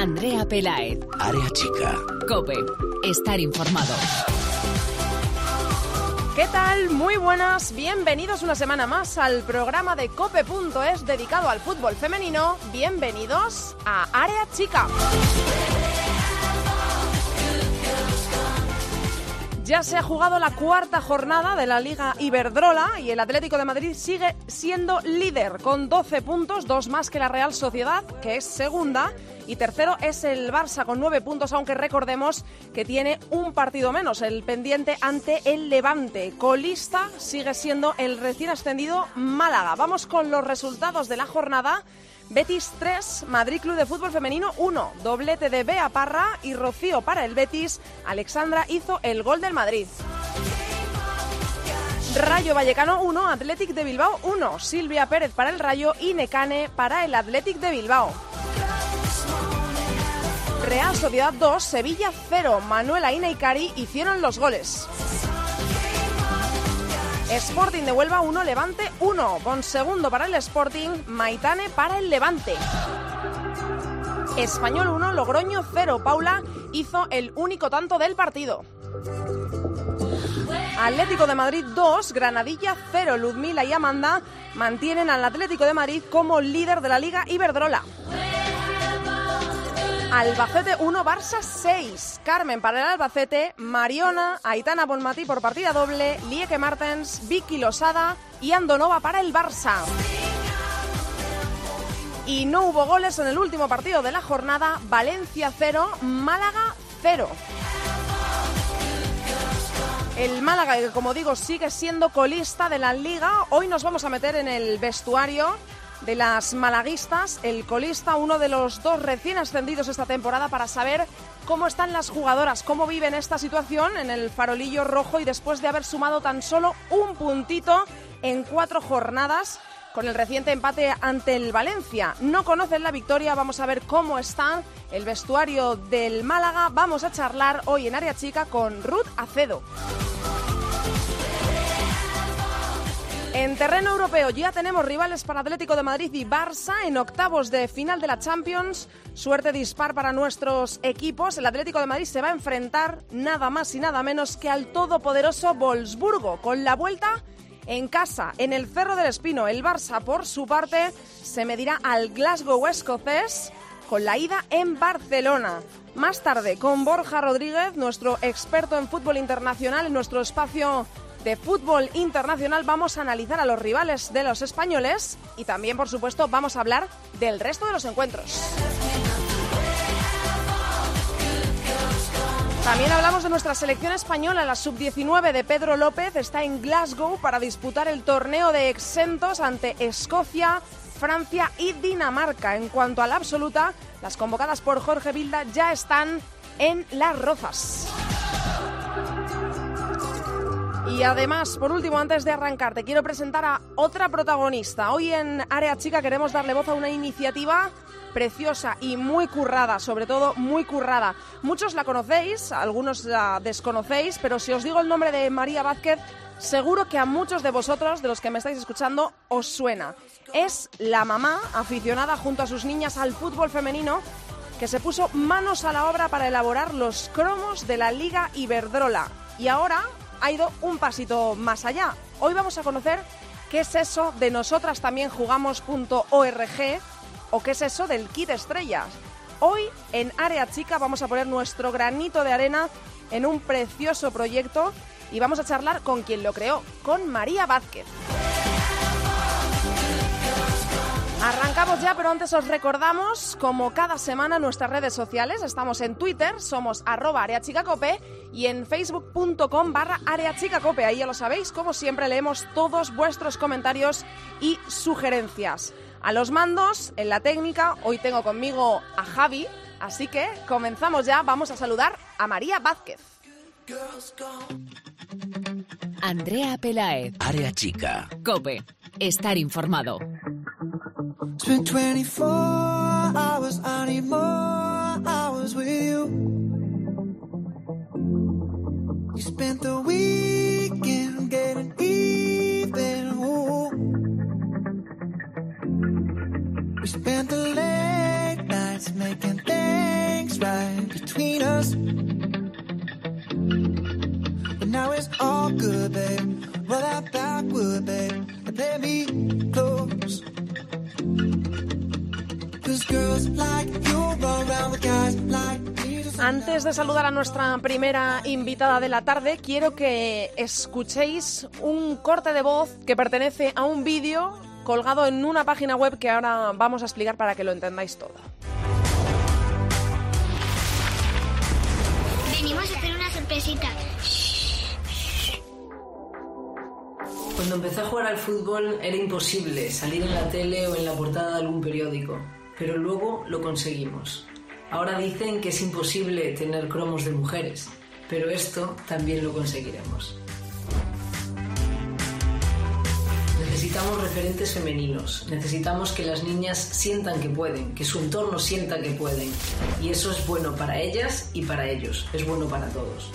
Andrea Pelaez. Área chica. Cope. Estar informado. ¿Qué tal? Muy buenas, bienvenidos una semana más al programa de cope.es dedicado al fútbol femenino. Bienvenidos a Área Chica. Ya se ha jugado la cuarta jornada de la Liga Iberdrola y el Atlético de Madrid sigue siendo líder con 12 puntos, dos más que la Real Sociedad, que es segunda, y tercero es el Barça con 9 puntos, aunque recordemos que tiene un partido menos, el pendiente ante el Levante. Colista sigue siendo el recién ascendido Málaga. Vamos con los resultados de la jornada. Betis 3, Madrid Club de Fútbol Femenino 1, doblete de Bea Parra y Rocío para el Betis. Alexandra hizo el gol del Madrid. Rayo Vallecano 1, Athletic de Bilbao 1, Silvia Pérez para el Rayo y Necane para el Athletic de Bilbao. Real Sociedad 2, Sevilla 0, Manuela Ina y Cari hicieron los goles. Sporting de Huelva 1, Levante 1. Bon segundo para el Sporting, Maitane para el Levante. Español 1, Logroño 0. Paula hizo el único tanto del partido. Atlético de Madrid 2, Granadilla 0. Ludmila y Amanda mantienen al Atlético de Madrid como líder de la Liga Iberdrola. Albacete 1, Barça 6. Carmen para el Albacete, Mariona, Aitana Bonmatí por partida doble, Lieke Martens, Vicky Losada y Andonova para el Barça. Y no hubo goles en el último partido de la jornada, Valencia 0, Málaga 0. El Málaga, que como digo sigue siendo colista de la liga, hoy nos vamos a meter en el vestuario de las malaguistas, el colista, uno de los dos recién ascendidos esta temporada, para saber cómo están las jugadoras, cómo viven esta situación en el farolillo rojo y después de haber sumado tan solo un puntito en cuatro jornadas con el reciente empate ante el Valencia. No conocen la victoria, vamos a ver cómo está el vestuario del Málaga. Vamos a charlar hoy en Área Chica con Ruth Acedo. En terreno europeo ya tenemos rivales para Atlético de Madrid y Barça en octavos de final de la Champions. Suerte dispar para nuestros equipos. El Atlético de Madrid se va a enfrentar nada más y nada menos que al todopoderoso Wolfsburgo con la vuelta en casa, en el Cerro del Espino. El Barça, por su parte, se medirá al Glasgow escocés con la ida en Barcelona. Más tarde, con Borja Rodríguez, nuestro experto en fútbol internacional, en nuestro espacio de fútbol internacional vamos a analizar a los rivales de los españoles y también, por supuesto, vamos a hablar del resto de los encuentros. También hablamos de nuestra selección española, la sub-19 de Pedro López está en Glasgow para disputar el torneo de exentos ante Escocia, Francia y Dinamarca. En cuanto a la absoluta, las convocadas por Jorge Vilda ya están en Las Rozas. Y además, por último, antes de arrancar, te quiero presentar a otra protagonista. Hoy en Área Chica queremos darle voz a una iniciativa preciosa y muy currada, sobre todo muy currada. Muchos la conocéis, algunos la desconocéis, pero si os digo el nombre de María Vázquez, seguro que a muchos de vosotros, de los que me estáis escuchando, os suena. Es la mamá aficionada junto a sus niñas al fútbol femenino que se puso manos a la obra para elaborar los cromos de la Liga Iberdrola. Y ahora ha ido un pasito más allá. Hoy vamos a conocer qué es eso de nosotras también jugamos.org o qué es eso del kit estrellas. Hoy en Área Chica vamos a poner nuestro granito de arena en un precioso proyecto y vamos a charlar con quien lo creó, con María Vázquez. Arrancamos ya, pero antes os recordamos, como cada semana, nuestras redes sociales. Estamos en Twitter, somos arroba areachicacope y en facebook.com barra areachicacope. Ahí ya lo sabéis, como siempre leemos todos vuestros comentarios y sugerencias. A los mandos, en la técnica, hoy tengo conmigo a Javi, así que comenzamos ya, vamos a saludar a María Vázquez. Andrea Pelaez. Área chica. Cope. Estar informado. Spent 24 hours, I need more hours with you. You spent the weekend getting even. Ooh. We spent the late nights making things. right between us. But now it's all good, babe. Roll that backward, babe, and play me Antes de saludar a nuestra primera invitada de la tarde, quiero que escuchéis un corte de voz que pertenece a un vídeo colgado en una página web que ahora vamos a explicar para que lo entendáis todo. Venimos a hacer una sorpresita. Cuando empecé a jugar al fútbol era imposible salir en la tele o en la portada de algún periódico, pero luego lo conseguimos. Ahora dicen que es imposible tener cromos de mujeres, pero esto también lo conseguiremos. Necesitamos referentes femeninos, necesitamos que las niñas sientan que pueden, que su entorno sienta que pueden, y eso es bueno para ellas y para ellos, es bueno para todos.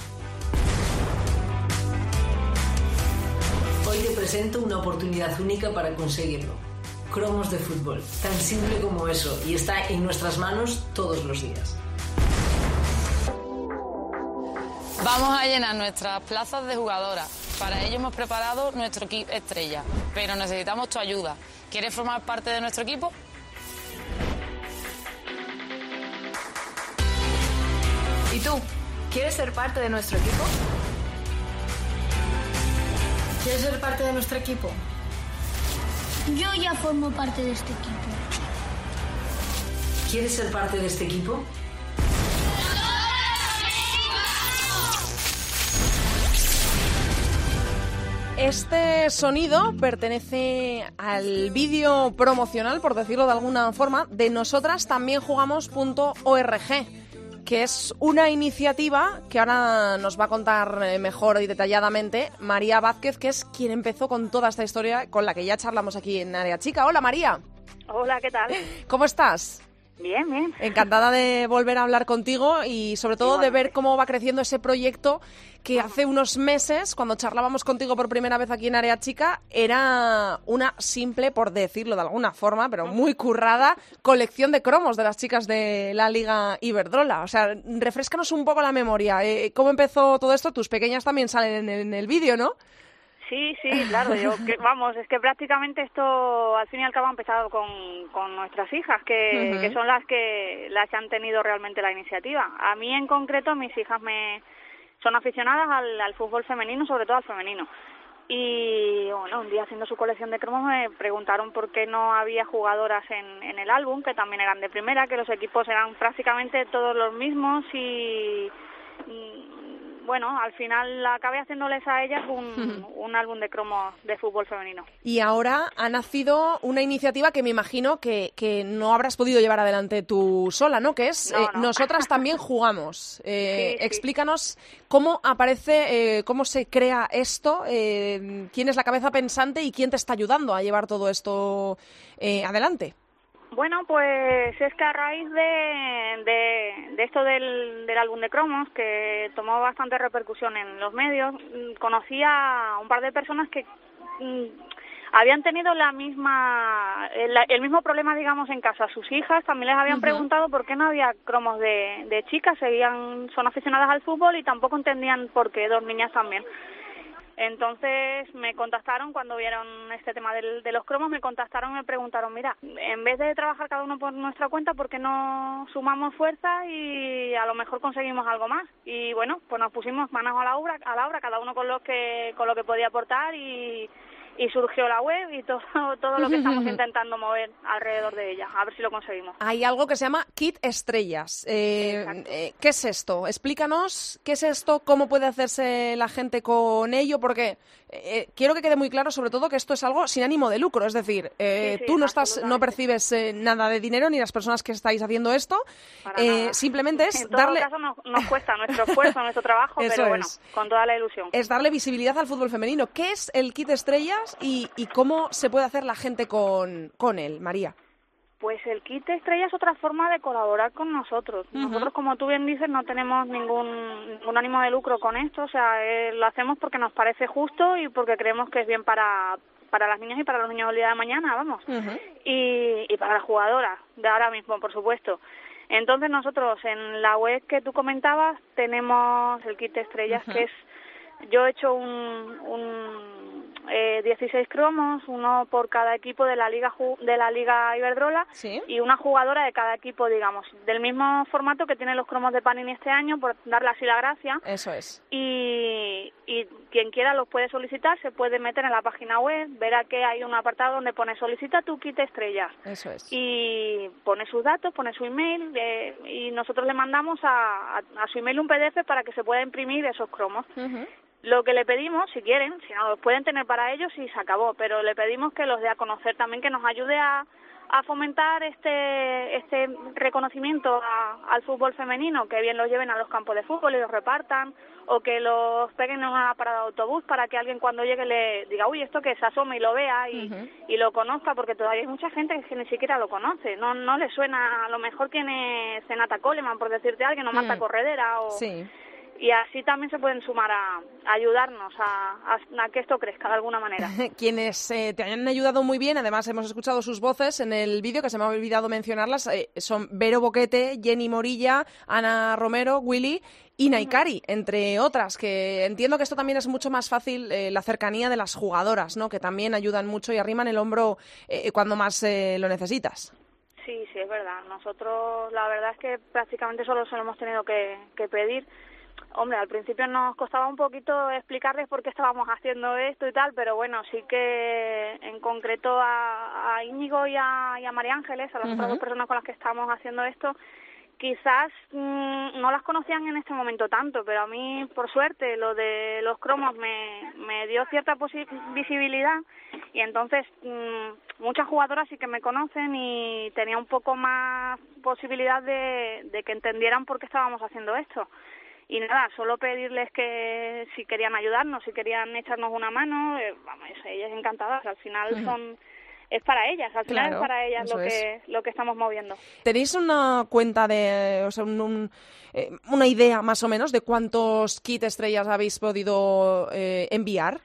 Hoy te presento una oportunidad única para conseguirlo. Cromos de fútbol, tan simple como eso, y está en nuestras manos todos los días. Vamos a llenar nuestras plazas de jugadoras. Para ello hemos preparado nuestro kit estrella, pero necesitamos tu ayuda. ¿Quieres formar parte de nuestro equipo? ¿Y tú? ¿Quieres ser parte de nuestro equipo? ¿Quieres ser parte de nuestro equipo? Yo ya formo parte de este equipo. ¿Quieres ser parte de este equipo? Este sonido pertenece al vídeo promocional, por decirlo de alguna forma, de nosotras también jugamos.org, que es una iniciativa que ahora nos va a contar eh, mejor y detalladamente María Vázquez, que es quien empezó con toda esta historia con la que ya charlamos aquí en Área Chica. Hola María, Hola, ¿qué tal? ¿cómo estás? Bien, bien. Encantada de volver a hablar contigo y sobre todo de ver cómo va creciendo ese proyecto que hace unos meses, cuando charlábamos contigo por primera vez aquí en Área Chica, era una simple, por decirlo de alguna forma, pero muy currada, colección de cromos de las chicas de la Liga Iberdrola. O sea, refrescanos un poco la memoria. Eh, ¿Cómo empezó todo esto? Tus pequeñas también salen en el, en el vídeo, ¿no? Sí, sí, claro. Yo, que, vamos, es que prácticamente esto al fin y al cabo ha empezado con, con nuestras hijas, que, que son las que las que han tenido realmente la iniciativa. A mí en concreto, mis hijas me son aficionadas al, al fútbol femenino, sobre todo al femenino. Y bueno, un día haciendo su colección de cromos me preguntaron por qué no había jugadoras en, en el álbum, que también eran de primera, que los equipos eran prácticamente todos los mismos y bueno, al final acabé haciéndoles a ellas un, un álbum de cromos de fútbol femenino. Y ahora ha nacido una iniciativa que me imagino que, que no habrás podido llevar adelante tú sola, ¿no? Que es No, eh, no. Nosotras también jugamos. Eh, Sí, sí. Explícanos cómo aparece, eh, cómo se crea esto, eh, quién es la cabeza pensante y quién te está ayudando a llevar todo esto eh, adelante. Bueno, pues es que a raíz de, de, de esto del, del álbum de cromos, que tomó bastante repercusión en los medios, mm, conocí a un par de personas que mm, habían tenido la misma el, el mismo problema, digamos, en casa. Sus hijas también les habían preguntado por qué no había cromos de, de chicas, seguían, son aficionadas al fútbol y tampoco entendían por qué dos niñas también. Entonces me contactaron cuando vieron este tema del- de los cromos, me contactaron y me preguntaron, mira, en vez de trabajar cada uno por nuestra cuenta, ¿por qué no sumamos fuerza y a lo mejor conseguimos algo más? Y bueno, pues nos pusimos manos a la obra, a la obra cada uno con lo que con lo que podía aportar y, y surgió la web y todo todo lo que estamos intentando mover alrededor de ella, a ver si lo conseguimos. Hay algo que se llama Kit Estrellas. Eh, eh, ¿Qué es esto? Explícanos qué es esto, cómo puede hacerse la gente con ello, porque eh, quiero que quede muy claro, sobre todo, que esto es algo sin ánimo de lucro. Es decir, eh, Sí, sí, tú no estás, no percibes eh, nada de dinero ni las personas que estáis haciendo esto. Eh, simplemente es en todo darle caso nos, nos cuesta nuestro esfuerzo, nuestro trabajo, Eso pero bueno, es. con toda la ilusión. es darle visibilidad al fútbol femenino. ¿Qué es el Kit Estrellas y, y cómo se puede hacer la gente con, con él, María? Pues el kit estrella es otra forma de colaborar con nosotros. Nosotros, como tú bien dices, no tenemos ningún, ningún ánimo de lucro con esto. O sea, eh, lo hacemos porque nos parece justo y porque creemos que es bien para, para las niñas y para los niños del día de mañana, vamos. y, y para las jugadoras de ahora mismo, por supuesto. Entonces nosotros en la web que tú comentabas tenemos el kit de estrellas que es yo he hecho un, un eh, 16 cromos, uno por cada equipo de la liga Ju- de la liga Iberdrola Sí. y una jugadora de cada equipo, digamos, del mismo formato que tienen los cromos de Panini este año, por darle así la gracia. Eso es. Y, y quien quiera los puede solicitar, se puede meter en la página web, verá que hay un apartado donde pone solicita tu kit estrellas Eso es. y pone sus datos, pone su email eh, y nosotros le mandamos a, a, a su email un PDF para que se pueda imprimir esos cromos. Ujú. Lo que le pedimos, si quieren, si no los pueden tener para ellos y se acabó, pero le pedimos que los dé a conocer también, que nos ayude a, a fomentar este este reconocimiento a- al fútbol femenino, que bien los lleven a los campos de fútbol y los repartan, o que los peguen en una parada de autobús para que alguien cuando llegue le diga, uy, esto que se asome y lo vea y, lo conozca, porque todavía hay mucha gente que ni siquiera lo conoce, no no le suena, a lo mejor quién es Senata Coleman, por decirte alguien, o Marta Mm. Corredera, o Sí. Y así también se pueden sumar a, a ayudarnos a, a- a que esto crezca de alguna manera. Quienes eh, te han ayudado muy bien, además hemos escuchado sus voces en el vídeo, que se me ha olvidado mencionarlas, eh, son Vero Boquete, Jenny Morilla, Ana Romero, Willy y Naikari, entre otras, que entiendo que esto también es mucho más fácil, eh, la cercanía de las jugadoras, ¿no? que también ayudan mucho y arriman el hombro eh, cuando más eh, lo necesitas. Sí, sí, es verdad. Nosotros la verdad es que prácticamente solo se lo hemos tenido que, que pedir. Hombre, al principio nos costaba un poquito explicarles por qué estábamos haciendo esto y tal, pero bueno, sí que en concreto a, a Íñigo y a, y a María Ángeles, a las otras dos personas con las que estamos haciendo esto, quizás mm, no las conocían en este momento tanto, pero a mí, por suerte, lo de los cromos me, me dio cierta visibilidad y entonces mm, muchas jugadoras sí que me conocen y tenía un poco más posibilidad de, de que entendieran por qué estábamos haciendo esto. Y nada, solo pedirles que si querían ayudarnos, si querían echarnos una mano, eh, vamos, ellas encantadas, al final son es para ellas, al final Claro, es para ellas lo que lo que estamos moviendo. ¿Tenéis una cuenta de, o sea, un- un, eh, una idea más o menos de cuántos kit estrellas habéis podido eh, enviar?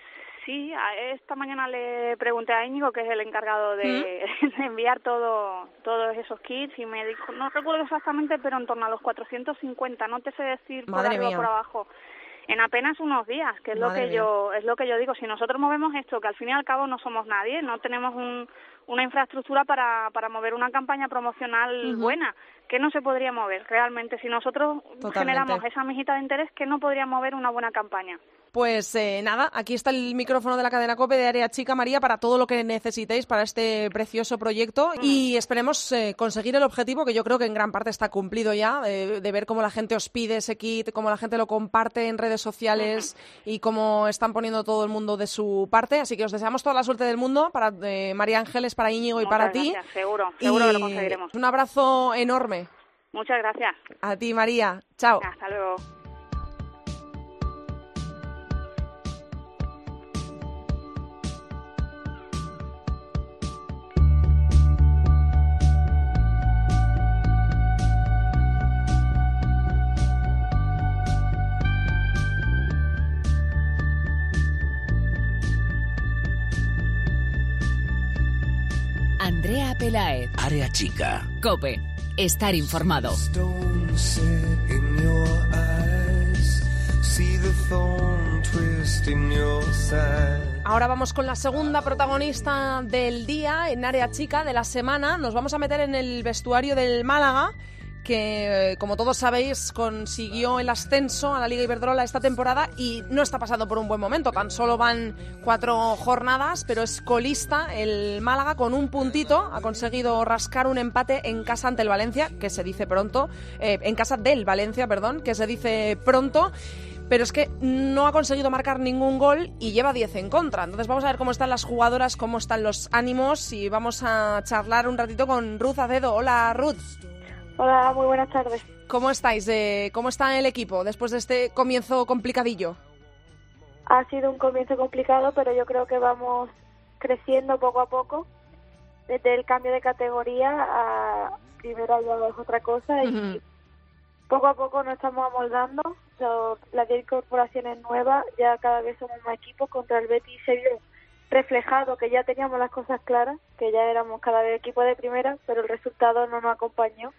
Sí, a- esta mañana le pregunté a Íñigo, que es el encargado de, de enviar todo, todos esos kits, y me dijo, no recuerdo exactamente, pero en torno a los 450, no te sé decir por Madre arriba o mía. por abajo, en apenas unos días, que es lo que mía. yo es lo que yo digo. Si nosotros movemos esto, que al fin y al cabo no somos nadie, no tenemos un, una infraestructura para, para mover una campaña promocional buena, que no se podría mover realmente. Si nosotros Totalmente. generamos esa mijita de interés, que no podría mover una buena campaña. Pues eh, nada, aquí está el micrófono de la cadena COPE de Área Chica María para todo lo que necesitéis para este precioso proyecto y esperemos eh, conseguir el objetivo que yo creo que en gran parte está cumplido ya, eh, de ver cómo la gente os pide ese kit, cómo la gente lo comparte en redes sociales y cómo están poniendo todo el mundo de su parte. Así que os deseamos toda la suerte del mundo para eh, María Ángeles, para Íñigo y Muchas para ti. gracias, seguro, seguro que lo conseguiremos. Un abrazo enorme. Muchas gracias. A ti, María. Chao. Hasta luego. Pelaez, Área chica. Cope, estar informado. Ahora vamos con la segunda protagonista del día en área chica de la semana. Nos vamos a meter en el vestuario del Málaga, que eh, como todos sabéis consiguió el ascenso a la Liga Iberdrola esta temporada y no está pasando por un buen momento. Tan solo van cuatro jornadas, pero es colista el Málaga con un puntito. Ha conseguido rascar un empate en casa ante el Valencia, que se dice pronto, eh, en casa del Valencia, perdón, que se dice pronto pero es que no ha conseguido marcar ningún gol y lleva 10 en contra. Entonces vamos a ver cómo están las jugadoras, cómo están los ánimos y vamos a charlar un ratito con Ruth Acedo. Hola Ruth, Hola, muy buenas tardes. ¿cómo estáis? Eh, ¿Cómo está el equipo después de este comienzo complicadillo? Ha sido un comienzo complicado, pero yo creo que vamos creciendo poco a poco. Desde el cambio de categoría a primera ya es otra cosa y poco a poco nos estamos amoldando. Las 10 incorporaciones nuevas, ya cada vez somos más equipos. Contra el Betis se vio reflejado que ya teníamos las cosas claras, que ya éramos cada vez equipo de primera, pero el resultado no nos acompañó.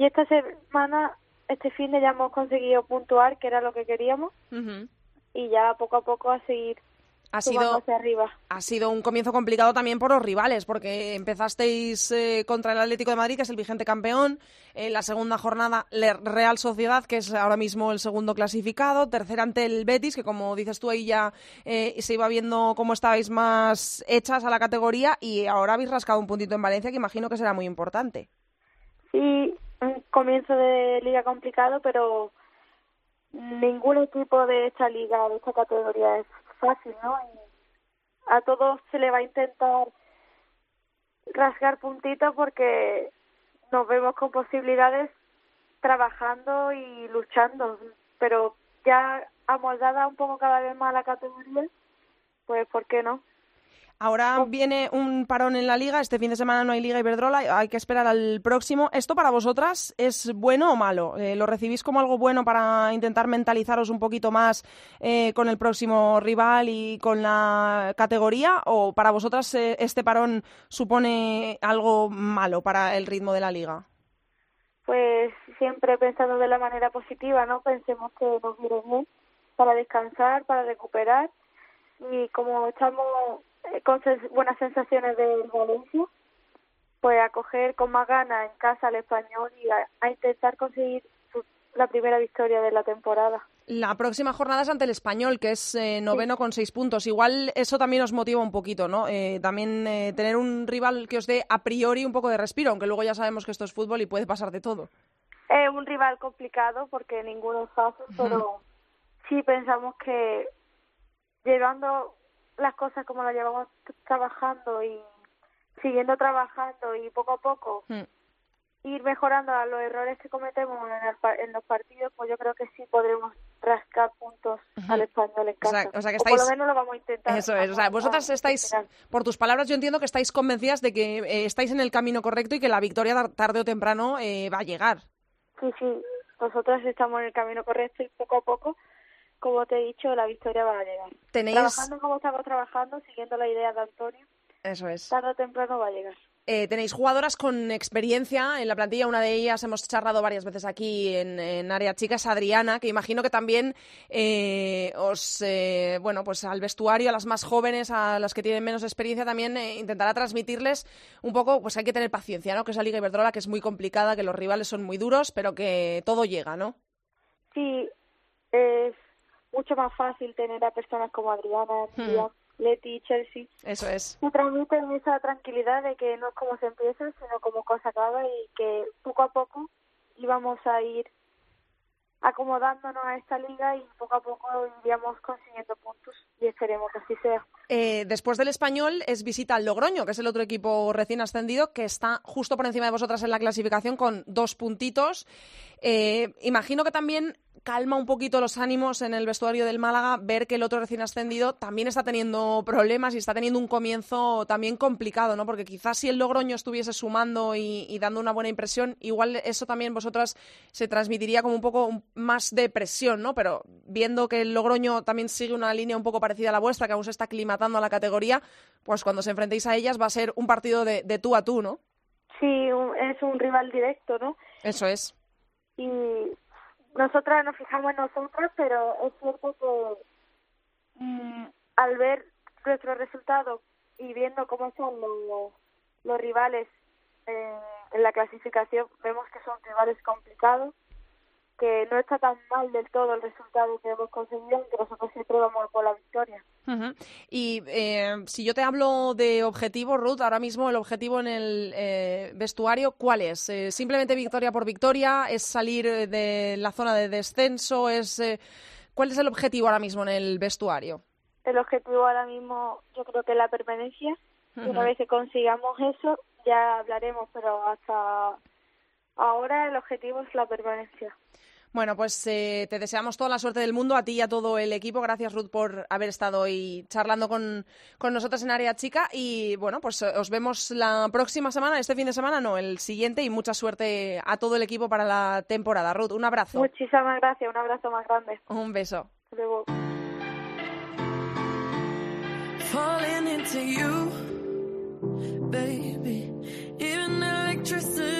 Y esta semana, este fin de ya hemos conseguido puntuar, que era lo que queríamos, y ya poco a poco a seguir Ha sido, hacia arriba. ha sido un comienzo complicado también por los rivales, porque empezasteis eh, contra el Atlético de Madrid, que es el vigente campeón, en la segunda jornada le- Real Sociedad, que es ahora mismo el segundo clasificado, tercera ante el Betis, que como dices tú ahí ya eh, se iba viendo cómo estabais más hechas a la categoría, y ahora habéis rascado un puntito en Valencia, que imagino que será muy importante. Sí, un comienzo de liga complicado, pero ningún equipo de esta liga, de esta categoría es fácil, ¿no? A todos se le va a intentar rasgar puntitos porque nos vemos con posibilidades trabajando y luchando, pero ya amoldada un poco cada vez más la categoría, pues ¿por qué no? Ahora viene un parón en la liga, este fin de semana no hay liga Iberdrola, hay que esperar al próximo. ¿Esto para vosotras es bueno o malo? Eh, ¿Lo recibís como algo bueno para intentar mentalizaros un poquito más eh, con el próximo rival y con la categoría? ¿O para vosotras eh, este parón supone algo malo para el ritmo de la liga? pues siempre pensando de la manera positiva, ¿no? Pensemos que nos viene bien para descansar, para recuperar y como estamos eh, con buenas sensaciones del Valencia, pues a coger con más ganas en casa al español y a, a intentar conseguir su- la primera victoria de la temporada. La próxima jornada es ante el español, que es eh, noveno con seis puntos. Igual eso también os motiva un poquito, ¿no? Eh, también eh, tener un rival que os dé a priori un poco de respiro, aunque luego ya sabemos que esto es fútbol y puede pasar de todo. Es un rival complicado porque ninguno es fácil, pero sí pensamos que llevando las cosas como las llevamos trabajando y siguiendo trabajando y poco a poco Hmm. ir mejorando a los errores que cometemos en, el en los partidos, pues yo creo que sí podremos rascar puntos al español en O sea- casa. o sea que por lo menos lo vamos a intentar. Eso es, o sea, Vamos vosotras estáis, por tus palabras, yo entiendo que estáis convencidas de que eh, estáis en el camino correcto y que la victoria tar- tarde o temprano eh, va a llegar. Sí, sí, nosotros estamos en el camino correcto y poco a poco, como te he dicho, la victoria va a llegar. Tenéis, Trabajando como estamos trabajando, siguiendo la idea de Antonio, eso es. tarde o temprano va a llegar. Eh, tenéis jugadoras con experiencia en la plantilla. Una de ellas hemos charlado varias veces aquí en, en área chica, es Adriana, que imagino que también eh, os, eh, bueno, pues al vestuario, a las más jóvenes, a las que tienen menos experiencia, también eh, intentará transmitirles un poco, pues hay que tener paciencia, ¿no? Que es la Liga Iberdrola, que es muy complicada, que los rivales son muy duros, pero que todo llega, ¿no? Sí, mucho más fácil tener a personas como Adriana, Miriam, Leti, Chelsea, Eso es. que transmiten esa tranquilidad de que no es como se empieza, sino como cosa acaba y que poco a poco íbamos a ir acomodándonos a esta liga y poco a poco iríamos consiguiendo puntos y esperemos que así sea. Eh, después del español es visita al Logroño, que es el otro equipo recién ascendido, que está justo por encima de vosotras en la clasificación con dos puntitos. Eh, imagino que también calma un poquito los ánimos en el vestuario del Málaga ver que el otro recién ascendido también está teniendo problemas y está teniendo un comienzo también complicado, ¿no? Porque quizás si el Logroño estuviese sumando y, dando una buena impresión, igual eso también vosotras se transmitiría como un poco más de presión, ¿no? Pero viendo que el Logroño también sigue una línea un poco parecida a la vuestra, que aún se está aclimatando a la categoría, pues cuando se enfrentéis a ellas va a ser un partido de, de tú a tú, ¿no? Sí, un- es un rival directo, ¿no? Eso es. y nosotras nos fijamos en nosotras, pero es cierto que mm, al ver nuestros resultados y viendo cómo son los, los rivales eh, en la clasificación, vemos que son rivales complicados, que no está tan mal del todo el resultado que hemos conseguido, que nosotros siempre vamos por la victoria. Ujú. Y eh, si yo te hablo de objetivo, Ruth, ahora mismo el objetivo en el eh, vestuario, ¿cuál es? Eh, ¿Simplemente victoria por victoria? ¿Es salir eh, de la zona de descenso? ¿Es, eh, ¿Cuál es el objetivo ahora mismo en el vestuario? El objetivo ahora mismo yo creo que es la permanencia. Y una vez que consigamos eso, ya hablaremos, pero hasta ahora el objetivo es la permanencia. Bueno, pues eh, te deseamos toda la suerte del mundo, a ti y a todo el equipo. Gracias, Ruth, por haber estado hoy charlando con, con nosotros en Área Chica. Y bueno, pues eh, os vemos la próxima semana, este fin de semana, no, el siguiente. Y mucha suerte a todo el equipo para la temporada. Ruth, un abrazo. Muchísimas gracias, un abrazo más grande. Un beso. Hasta Luego. falling into you, baby. Even electricity can't one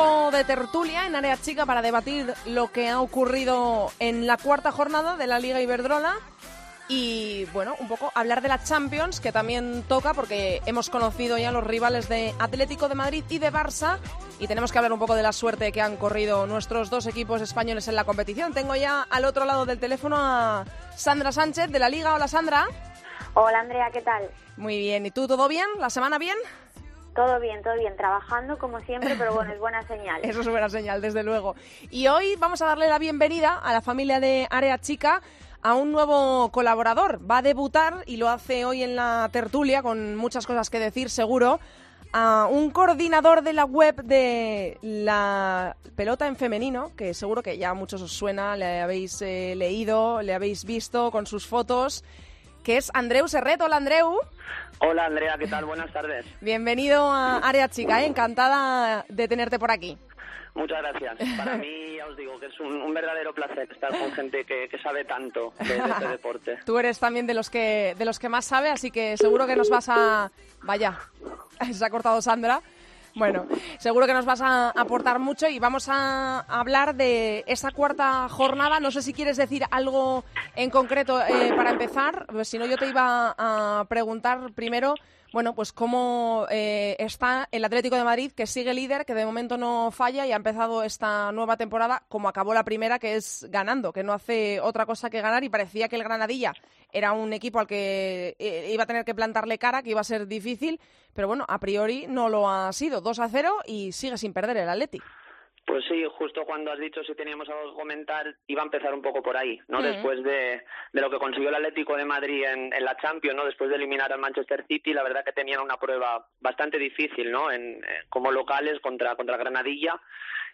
Tiempo de tertulia en área chica para debatir lo que ha ocurrido en la cuarta jornada de la Liga Iberdrola y bueno, un poco hablar de la Champions que también toca porque hemos conocido ya los rivales de Atlético de Madrid y de Barça y tenemos que hablar un poco de la suerte que han corrido nuestros dos equipos españoles en la competición. Tengo ya al otro lado del teléfono a Sandra Sánchez de la Liga. Hola Sandra. Hola Andrea, ¿qué tal? Muy bien, ¿y tú todo bien? ¿La semana bien? Todo bien, todo bien, trabajando como siempre, pero bueno, es buena señal. Eso es buena señal, desde luego. Y hoy vamos a darle la bienvenida a la familia de Área Chica a un nuevo colaborador. Va a debutar y lo hace hoy en la tertulia con muchas cosas que decir, seguro. A un coordinador de la web de la pelota en femenino, que seguro que ya a muchos os suena, le habéis eh, leído, le habéis visto con sus fotos, que es Andreu Serret. Hola Andreu. Hola Andrea, ¿qué tal? Buenas tardes. Bienvenido a Área Chica, ¿eh? encantada de tenerte por aquí. Muchas gracias. Para mí, ya os digo que es un, un verdadero placer estar con gente que, que sabe tanto de, de este deporte. Tú eres también de los que de los que más sabe, así que seguro que nos vas a vaya, se ha cortado Sandra. Bueno, seguro que nos vas a aportar mucho y vamos a hablar de esa cuarta jornada. No sé si quieres decir algo en concreto eh, para empezar. Si no, yo te iba a preguntar primero, bueno, pues cómo eh, está el Atlético de Madrid, que sigue líder, que de momento no falla y ha empezado esta nueva temporada como acabó la primera, que es ganando, que no hace otra cosa que ganar y parecía que el Granadilla era un equipo al que eh, iba a tener que plantarle cara, que iba a ser difícil, pero bueno, a priori no lo ha sido. 2 a 0 y sigue sin perder el Atleti. Pues sí, justo cuando has dicho si teníamos algo que comentar, iba a empezar un poco por ahí, ¿no? Después de, de lo que consiguió el Atlético de Madrid en, en la Champions, ¿no? Después de eliminar al Manchester City, la verdad que tenían una prueba bastante difícil, ¿no? En, eh, como locales contra, contra Granadilla.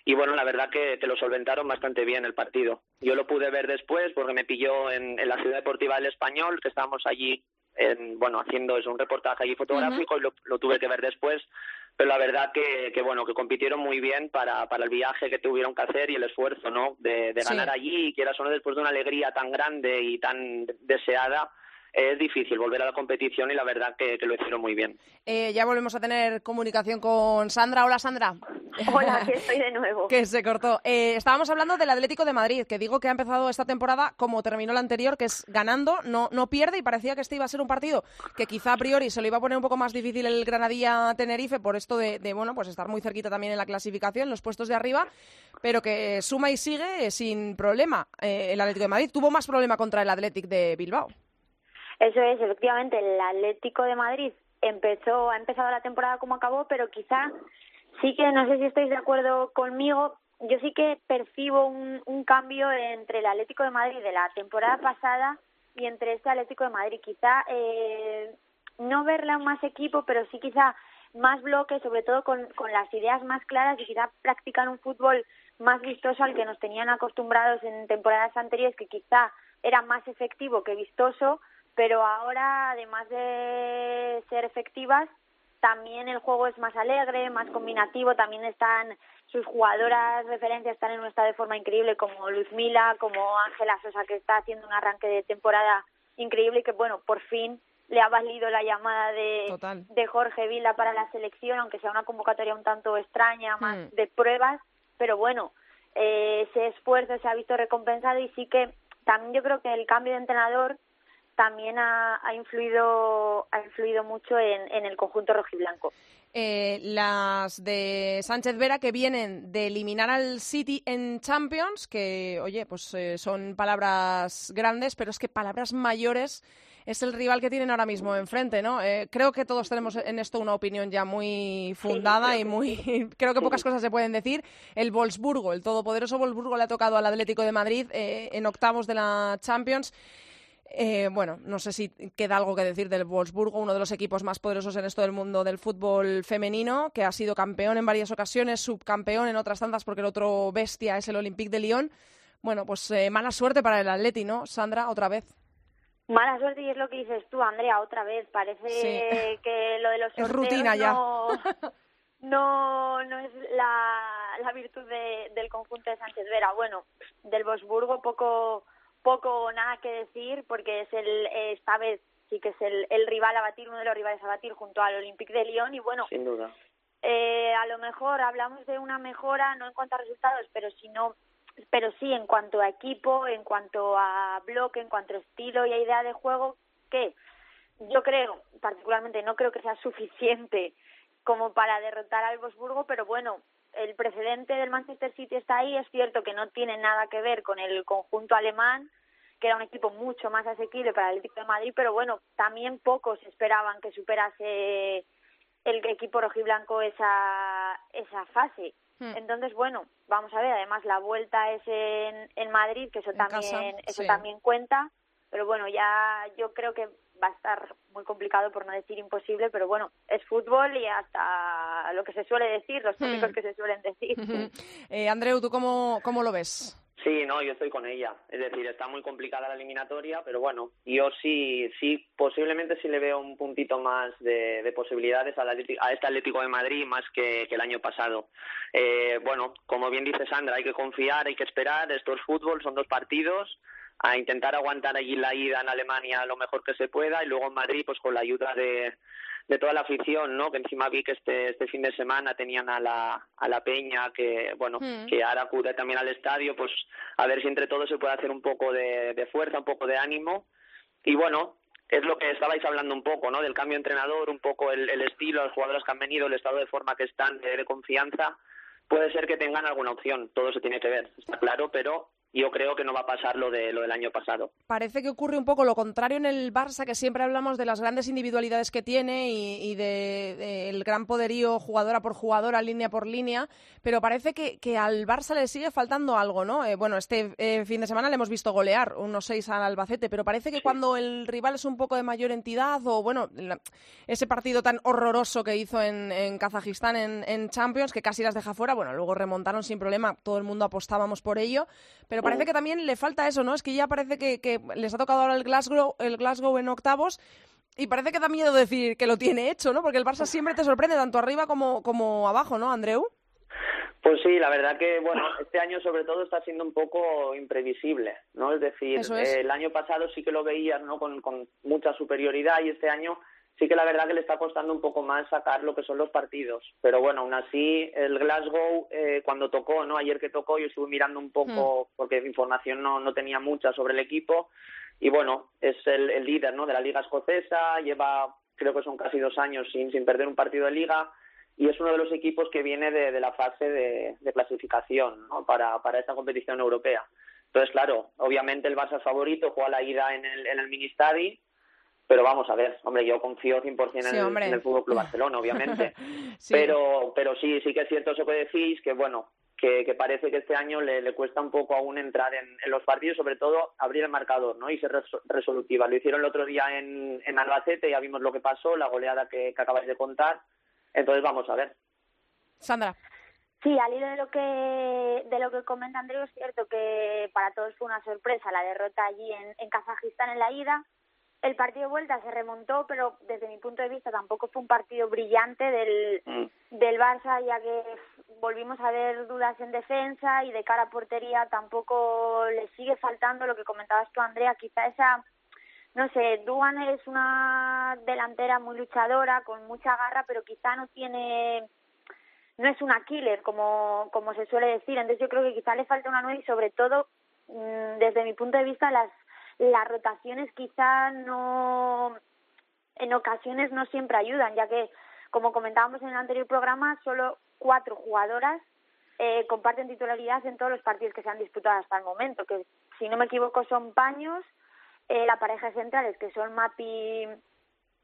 Y bueno, la verdad que, que lo solventaron bastante bien el partido. Yo lo pude ver después porque me pilló en, en la Ciudad Deportiva del Español, que estábamos allí, en, bueno, haciendo es un reportaje allí fotográfico y lo, lo tuve que ver después pero la verdad que, que bueno que compitieron muy bien para, para el viaje que tuvieron que hacer y el esfuerzo no de, de Sí. ganar allí y quieras o no después de una alegría tan grande y tan deseada es difícil volver a la competición y la verdad que, que lo hicieron muy bien Eh, ya volvemos a tener comunicación con Sandra. Hola Sandra. Hola, aquí estoy de nuevo. que se cortó. Eh, estábamos hablando del Atlético de Madrid, que digo que ha empezado esta temporada como terminó la anterior, que es ganando, no, no pierde y parecía que este iba a ser un partido que quizá a priori se lo iba a poner un poco más difícil el Granadilla-Tenerife por esto de, de, bueno, pues estar muy cerquita también en la clasificación, los puestos de arriba, pero que suma y sigue sin problema eh, el Atlético de Madrid. Tuvo más problema contra el Atlético de Bilbao. Eso es, efectivamente, el Atlético de Madrid empezó, ha empezado la temporada como acabó, pero quizá sí que, no sé si estáis de acuerdo conmigo, yo sí que percibo un, cambio entre el Atlético de Madrid de la temporada pasada y entre este Atlético de Madrid. Quizá eh, no verla más equipo, pero sí quizá más bloques, sobre todo con, con las ideas más claras y quizá practicar un fútbol más vistoso al que nos tenían acostumbrados en temporadas anteriores, que quizá era más efectivo que vistoso, pero ahora, además de ser efectivas, también el juego es más alegre, más combinativo, también están sus jugadoras referencias están en un estado de forma increíble como Luzmila, como Ángela Sosa que está haciendo un arranque de temporada increíble y que bueno, por fin le ha valido la llamada de, Total. de Jorge Vila para la selección, aunque sea una convocatoria un tanto extraña, más Mm. de pruebas, pero bueno, eh, ese esfuerzo se ha visto recompensado y sí que también yo creo que el cambio de entrenador también ha, ha influido ha influido mucho en, en el conjunto rojiblanco. eh, las de Sánchez Vera que vienen de eliminar al City en Champions, que oye, pues eh, son palabras grandes, pero es que palabras mayores es el rival que tienen ahora mismo enfrente, ¿no? Eh, creo que todos tenemos en esto una opinión ya muy fundada y muy creo que pocas cosas se pueden decir. El Wolfsburgo, el todopoderoso Wolfsburgo le ha tocado al Atlético de Madrid eh, en octavos de la Champions. Eh, bueno, no sé si queda algo que decir del Wolfsburgo, uno de los equipos más poderosos en esto del mundo del fútbol femenino, que ha sido campeón en varias ocasiones, subcampeón en otras tantas, porque el otro bestia es el Olympique de Lyon. Bueno, pues eh, mala suerte para el Atleti, ¿no, Sandra? Otra vez. Mala suerte y es lo que dices tú, Andrea, otra vez. Parece Sí. que lo de los Es sorteos rutina ya. No, no, no es la, la virtud de- del conjunto de Sánchez Vera. Bueno, del Bosburgo poco, poco o nada que decir porque es el esta vez sí que es el, el rival a batir, uno de los rivales a batir junto al Olympique de Lyon y bueno, Sin duda. eh, a lo mejor hablamos de una mejora no en cuanto a resultados, pero sino pero sí en cuanto a equipo, en cuanto a bloque, en cuanto a estilo y a idea de juego, que yo creo, particularmente no creo que sea suficiente como para derrotar al Wolfsburgo, pero bueno, el precedente del Manchester City está ahí, es cierto que no tiene nada que ver con el conjunto alemán, que era un equipo mucho más asequible para el Atlético de Madrid, pero bueno, también pocos esperaban que superase el equipo rojiblanco esa esa fase. Hmm. Entonces, bueno, vamos a ver, además la vuelta es en, en Madrid, que eso En también casa, eso sí. también cuenta, pero bueno, ya yo creo que va a estar muy complicado por no decir imposible, pero bueno, es fútbol y hasta lo que se suele decir, los tópicos Hmm. que se suelen decir. Eh, Andreu, ¿tú cómo, cómo lo ves? Sí, no, yo estoy con ella. Es decir, está muy complicada la eliminatoria, pero bueno, yo sí, sí, posiblemente sí le veo un puntito más de, de posibilidades al Atleti- a este Atlético de Madrid más que, que el año pasado. Eh, bueno, como bien dice Sandra, hay que confiar, hay que esperar. Esto es fútbol, son dos partidos. A intentar aguantar allí la ida en Alemania lo mejor que se pueda y luego en Madrid, pues con la ayuda de, de toda la afición, ¿no? Que encima vi que este, este fin de semana tenían a la, a la Peña, que, bueno, Mm. que ahora acude también al estadio, pues a ver si entre todos se puede hacer un poco de, de fuerza, un poco de ánimo. Y bueno, es lo que estabais hablando un poco, ¿no? Del cambio de entrenador, un poco el, el estilo, los jugadores que han venido, el estado de forma que están, de, de confianza. Puede ser que tengan alguna opción, todo se tiene que ver, está claro, pero yo creo que no va a pasar lo, de, lo del año pasado. Parece que ocurre un poco lo contrario en el Barça, que siempre hablamos de las grandes individualidades que tiene y, y de, de gran poderío jugadora por jugadora, línea por línea, pero parece que, que al Barça le sigue faltando algo, ¿no? Eh, bueno, este eh, fin de semana le hemos visto golear unos seis al Albacete, pero parece que cuando el rival es un poco de mayor entidad o, bueno, la- ese partido tan horroroso que hizo en, en Kazajistán en, en Champions, que casi las deja fuera, bueno, luego remontaron sin problema, todo el mundo apostábamos por ello, pero parece que también le falta eso, ¿no? Es que ya parece que, que les ha tocado ahora el Glasgow, el Glasgow en octavos y parece que da miedo decir que lo tiene hecho, ¿no? Porque el Barça siempre te sorprende tanto arriba como, como abajo, ¿no, Andreu? Pues sí, la verdad que, bueno, este año sobre todo está siendo un poco imprevisible, ¿no? Es decir, es. eh, el año pasado sí que lo veías, ¿no? Con, con mucha superioridad y este año sí que la verdad que le está costando un poco más sacar lo que son los partidos. Pero bueno, aún así, el Glasgow, eh, cuando tocó, ¿no? Ayer que tocó, yo estuve mirando un poco, porque información no, no tenía mucha sobre el equipo, y bueno, es el, el líder, ¿no? De la Liga Escocesa, lleva, creo que son casi dos años sin, sin perder un partido de Liga, y es uno de los equipos que viene de, de la fase de, de clasificación ¿no? para, para esta competición europea. Entonces, claro, obviamente el Barça es favorito, juega la ida en el, en el Ministadi, pero vamos a ver, hombre, yo confío 100% en, Sí, el, en el Fútbol Club Barcelona, obviamente. Sí. Pero, pero sí, sí que es cierto eso que decís, que bueno, que, que parece que este año le, le cuesta un poco aún entrar en, en los partidos, sobre todo abrir el marcador, ¿no? Y ser res- resolutiva. Lo hicieron el otro día en, en Albacete, ya vimos lo que pasó, la goleada que, que acabáis de contar. Entonces vamos a ver. Sandra. Sí, al hilo de lo que de lo que comenta Andreu, es cierto que para todos fue una sorpresa la derrota allí en, en Kazajistán en la ida. El partido de vuelta se remontó, pero desde mi punto de vista tampoco fue un partido brillante del, del Barça, ya que volvimos a ver dudas en defensa y de cara a portería tampoco le sigue faltando lo que comentabas tú, Andrea, quizá esa no sé, Dugan es una delantera muy luchadora, con mucha garra, pero quizá no tiene, no es una killer, como, como se suele decir. Entonces yo creo que quizá le falta una nueve y sobre todo, mm, desde mi punto de vista, las, las rotaciones quizá no, en ocasiones no siempre ayudan, ya que, como comentábamos en el anterior programa, solo cuatro jugadoras eh, comparten titularidad en todos los partidos que se han disputado hasta el momento, que si no me equivoco son Paños, eh, la pareja centrales que son Mapi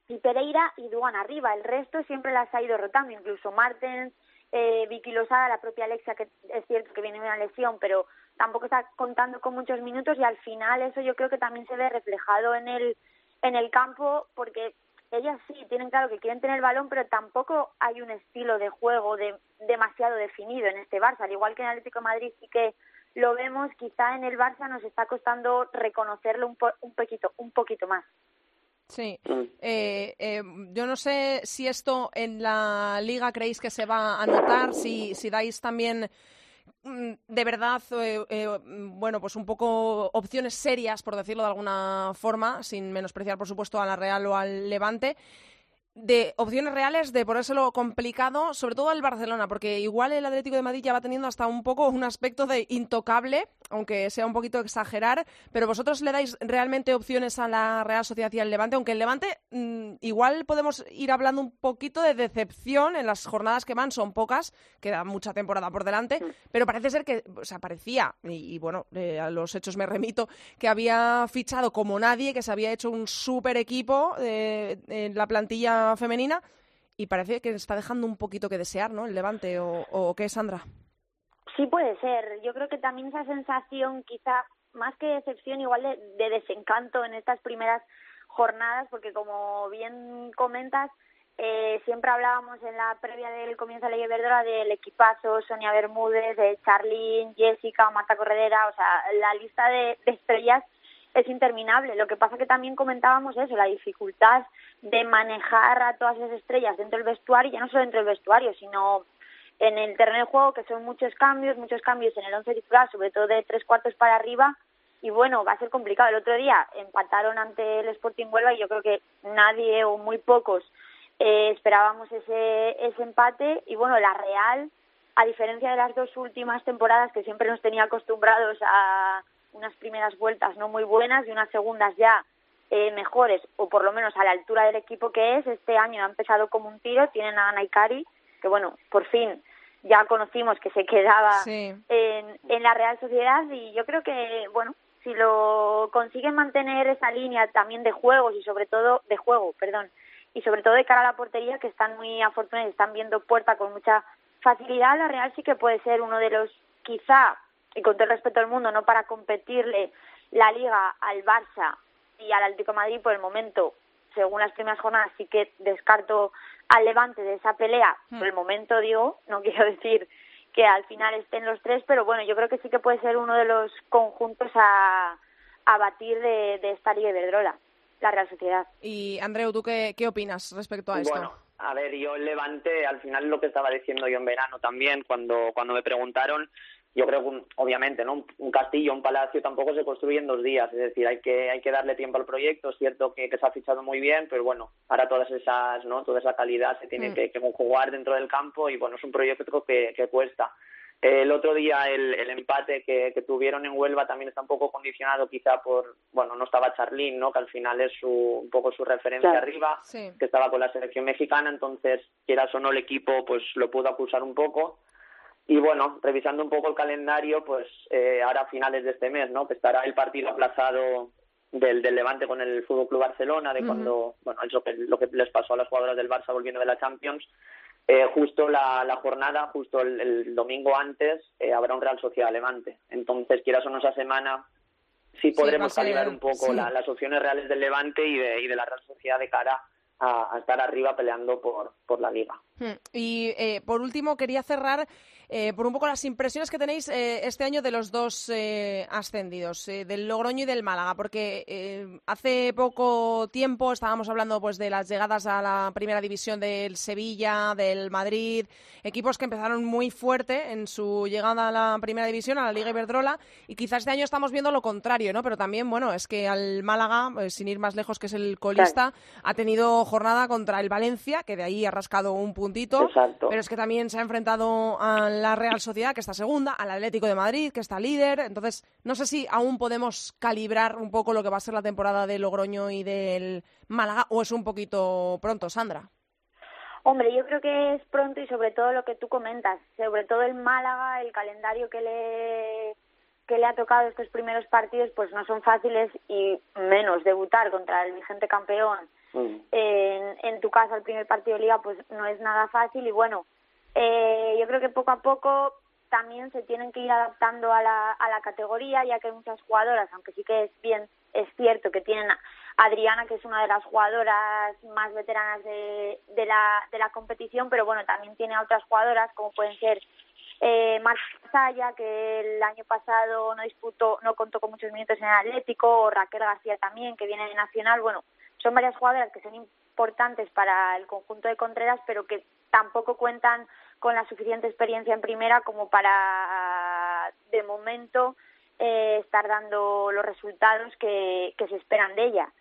y Pereira y Duan arriba. El resto siempre las ha ido rotando, incluso Martens, eh, Vicky Losada, la propia Alexia, que es cierto que viene una lesión, pero tampoco está contando con muchos minutos y al final eso yo creo que también se ve reflejado en el en el campo porque ellas sí tienen claro que quieren tener el balón, pero tampoco hay un estilo de juego de, demasiado definido en este Barça. Al igual que en Atlético de Madrid sí que lo vemos, quizá en el Barça nos está costando reconocerlo un, po- un poquito, un poquito más. Sí. Eh, eh, yo no sé si esto en la liga creéis que se va a notar, si, si dais también mm, de verdad, eh, eh, mm, bueno, pues un poco opciones serias, por decirlo de alguna forma, sin menospreciar, por supuesto, a la Real o al Levante, de opciones reales de ponérselo complicado, sobre todo al Barcelona, porque igual el Atlético de Madrid ya va teniendo hasta un poco un aspecto de intocable, aunque sea un poquito exagerar, pero vosotros le dais realmente opciones a la Real Sociedad y al Levante, aunque el Levante mm, igual podemos ir hablando un poquito de decepción en las jornadas que van, son pocas, queda mucha temporada por delante, pero parece ser que, o sea, parecía, y, y bueno, eh, a los hechos me remito, que había fichado como nadie, que se había hecho un súper equipo eh, en la plantilla femenina y parece que está dejando un poquito que desear, ¿no? El Levante o, o qué, Sandra. Sí puede ser. Yo creo que también esa sensación, quizá más que decepción, igual de, de desencanto en estas primeras jornadas, porque como bien comentas, eh, siempre hablábamos en la previa del comienzo de la Iberdrola del equipazo, Sonia Bermúdez, de Charlín, Jessica, Marta Corredera, o sea, la lista de estrellas es interminable. Lo que pasa que también comentábamos eso, la dificultad de manejar a todas esas estrellas dentro del vestuario, ya no solo dentro del vestuario, sino en el terreno de juego, que son muchos cambios, muchos cambios en el once titular, sobre todo de tres cuartos para arriba, y bueno, va a ser complicado. El otro día empataron ante el Sporting Huelva y yo creo que nadie o muy pocos eh, esperábamos ese, ese empate, y bueno, la Real, a diferencia de las dos últimas temporadas que siempre nos tenía acostumbrados a unas primeras vueltas no muy buenas y unas segundas ya eh, mejores o por lo menos a la altura del equipo que es. Este año ha empezado como un tiro, tienen a Naikari, que bueno, por fin ya conocimos que se quedaba Sí. en, en la Real Sociedad y yo creo que, bueno, si lo consiguen mantener esa línea también de juegos y sobre todo de juego, perdón, y sobre todo de cara a la portería que están muy afortunados y están viendo puerta con mucha facilidad, la Real sí que puede ser uno de los, quizá, y con todo el respeto al mundo, no para competirle la Liga al Barça y al Atlético de Madrid por el momento, según las primeras jornadas, sí que descarto al Levante de esa pelea, por el momento digo, no quiero decir que al final estén los tres, pero bueno, yo creo que sí que puede ser uno de los conjuntos a, a batir de, de esta Liga Iberdrola, la Real Sociedad. Y Andreu, ¿tú qué, qué opinas respecto a esto? Bueno, a ver, yo el Levante, al final lo que estaba diciendo yo en verano también, cuando, cuando me preguntaron, yo creo que un- obviamente, ¿no? Un, un castillo, un palacio tampoco se construye en dos días, es decir, hay que, hay que darle tiempo al proyecto, es cierto que, que se ha fichado muy bien, pero bueno, ahora todas esas, ¿no? Toda esa calidad se tiene Mm. que, que jugar dentro del campo y bueno, es un proyecto que, que cuesta. El otro día el, el empate que, que tuvieron en Huelva también está un poco condicionado quizá por, bueno, no estaba Charlín, ¿no? Que al final es su, un poco su referencia Claro. arriba, Sí. que estaba con la selección mexicana, entonces quieras o no el equipo pues lo pudo acusar un poco. Y bueno, revisando un poco el calendario, pues eh, ahora a finales de este mes, ¿no? Que estará el partido aplazado del, del Levante con el Fútbol Club Barcelona, de cuando, bueno, eso que lo que les pasó a las jugadoras del Barça volviendo de la Champions. Eh, justo la, la jornada, justo el, el domingo antes, eh, habrá un Real Sociedad Levante. Entonces, quieras o no esa semana, sí Sí, podremos ser- calibrar un poco sí. la- las opciones reales del Levante y de, y de la Real Sociedad de cara a, a estar arriba peleando por, por la Liga. Hmm. Y eh, por último, quería cerrar eh, por un poco las impresiones que tenéis eh, este año de los dos eh, ascendidos, eh, del Logroño y del Málaga, porque eh, hace poco tiempo estábamos hablando pues de las llegadas a la primera división del Sevilla, del Madrid, equipos que empezaron muy fuerte en su llegada a la primera división, a la Liga Iberdrola, y quizás este año estamos viendo lo contrario, ¿no? Pero también, bueno, es que al Málaga, sin ir más lejos, que es el colista, ha tenido jornada contra el Valencia, que de ahí ha rascado un puntito, Exacto. pero es que también se ha enfrentado a la Real Sociedad, que está segunda, al Atlético de Madrid, que está líder. Entonces, no sé si aún podemos calibrar un poco lo que va a ser la temporada de Logroño y del Málaga, o es un poquito pronto, Sandra. Hombre, yo creo que es pronto y sobre todo lo que tú comentas, sobre todo el Málaga, el calendario que le que le ha tocado estos primeros partidos, pues no son fáciles y menos debutar contra el vigente campeón en, en tu casa el primer partido de liga pues no es nada fácil y bueno eh, yo creo que poco a poco también se tienen que ir adaptando a la, a la categoría, ya que hay muchas jugadoras, aunque sí que es bien, es cierto que tienen a Adriana, que es una de las jugadoras más veteranas de, de, la, de la competición, pero bueno, también tiene a otras jugadoras, como pueden ser eh, Marta Saya, que el año pasado no disputó, no contó con muchos minutos en el Atlético, o Raquel García también, que viene de Nacional. Bueno, son varias jugadoras que son importantes para el conjunto de Contreras, pero que tampoco cuentan con la suficiente experiencia en primera como para, de momento, eh, estar dando los resultados que, que se esperan de ella,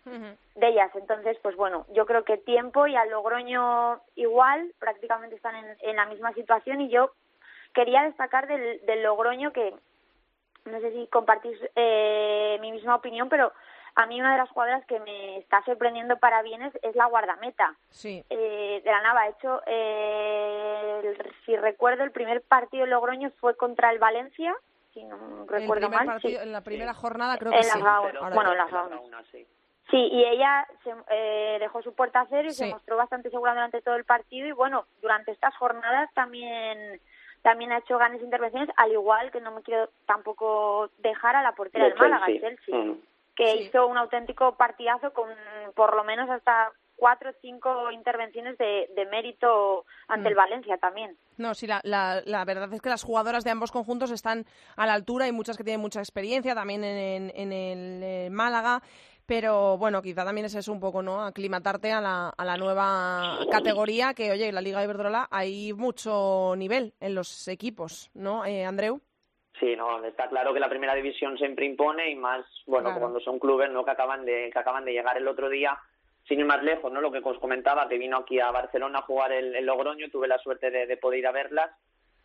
de ellas. Entonces, pues bueno, yo creo que tiempo y al Logroño igual, prácticamente están en, en la misma situación y yo quería destacar del, del Logroño que no sé si compartís eh, mi misma opinión, pero a mí una de las jugadoras que me está sorprendiendo para bien es, la guardameta Sí. eh, de la Nava. De hecho, eh, el- si recuerdo, el primer partido de Logroño fue contra el Valencia, si no recuerdo mal. partido, sí. En la primera jornada creo En que las sí. Ahora bueno, que- las Gaunas. Sí, y ella se, eh, dejó su puerta a cero y se mostró bastante segura durante todo el partido y bueno, durante estas jornadas también también ha hecho grandes intervenciones, al igual que no me quiero tampoco dejar a la portera De del Málaga, Chelsea. Chelsea, Mm. Que Sí. hizo un auténtico partidazo con por lo menos hasta cuatro o cinco intervenciones de, de mérito ante Mm. el Valencia también. No, sí, la, la, la verdad es que las jugadoras de ambos conjuntos están a la altura. Hay muchas que tienen mucha experiencia, también en, en- en el eh, Málaga. Pero bueno, quizá también es eso un poco, ¿no? Aclimatarte a la, a la nueva categoría, que oye, en la Liga Iberdrola hay mucho nivel en los equipos, ¿no, eh, Andreu? Sí, no, está claro que la primera división siempre impone y más, bueno, Claro. cuando son clubes no que acaban de que acaban de llegar el otro día, sin ir más lejos, ¿no? Lo que os comentaba, que vino aquí a Barcelona a jugar el, el Logroño, tuve la suerte de, de poder ir a verlas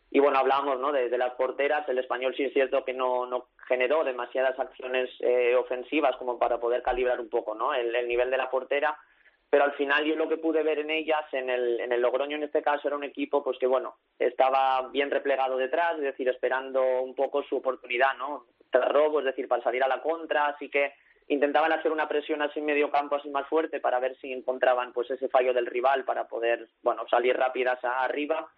y bueno, hablábamos, ¿no? De, de las porteras, el español sí es cierto que no, no generó demasiadas acciones eh, ofensivas como para poder calibrar un poco, ¿no? El, el nivel de la portera, pero al final yo lo que pude ver en ellas, en el, en el Logroño en este caso, era un equipo pues que bueno, estaba bien replegado detrás, es decir, esperando un poco su oportunidad, ¿no? Tras robo, es decir, para salir a la contra, así que intentaban hacer una presión así en medio campo así más fuerte para ver si encontraban pues ese fallo del rival para poder, bueno, salir rápidas arriba.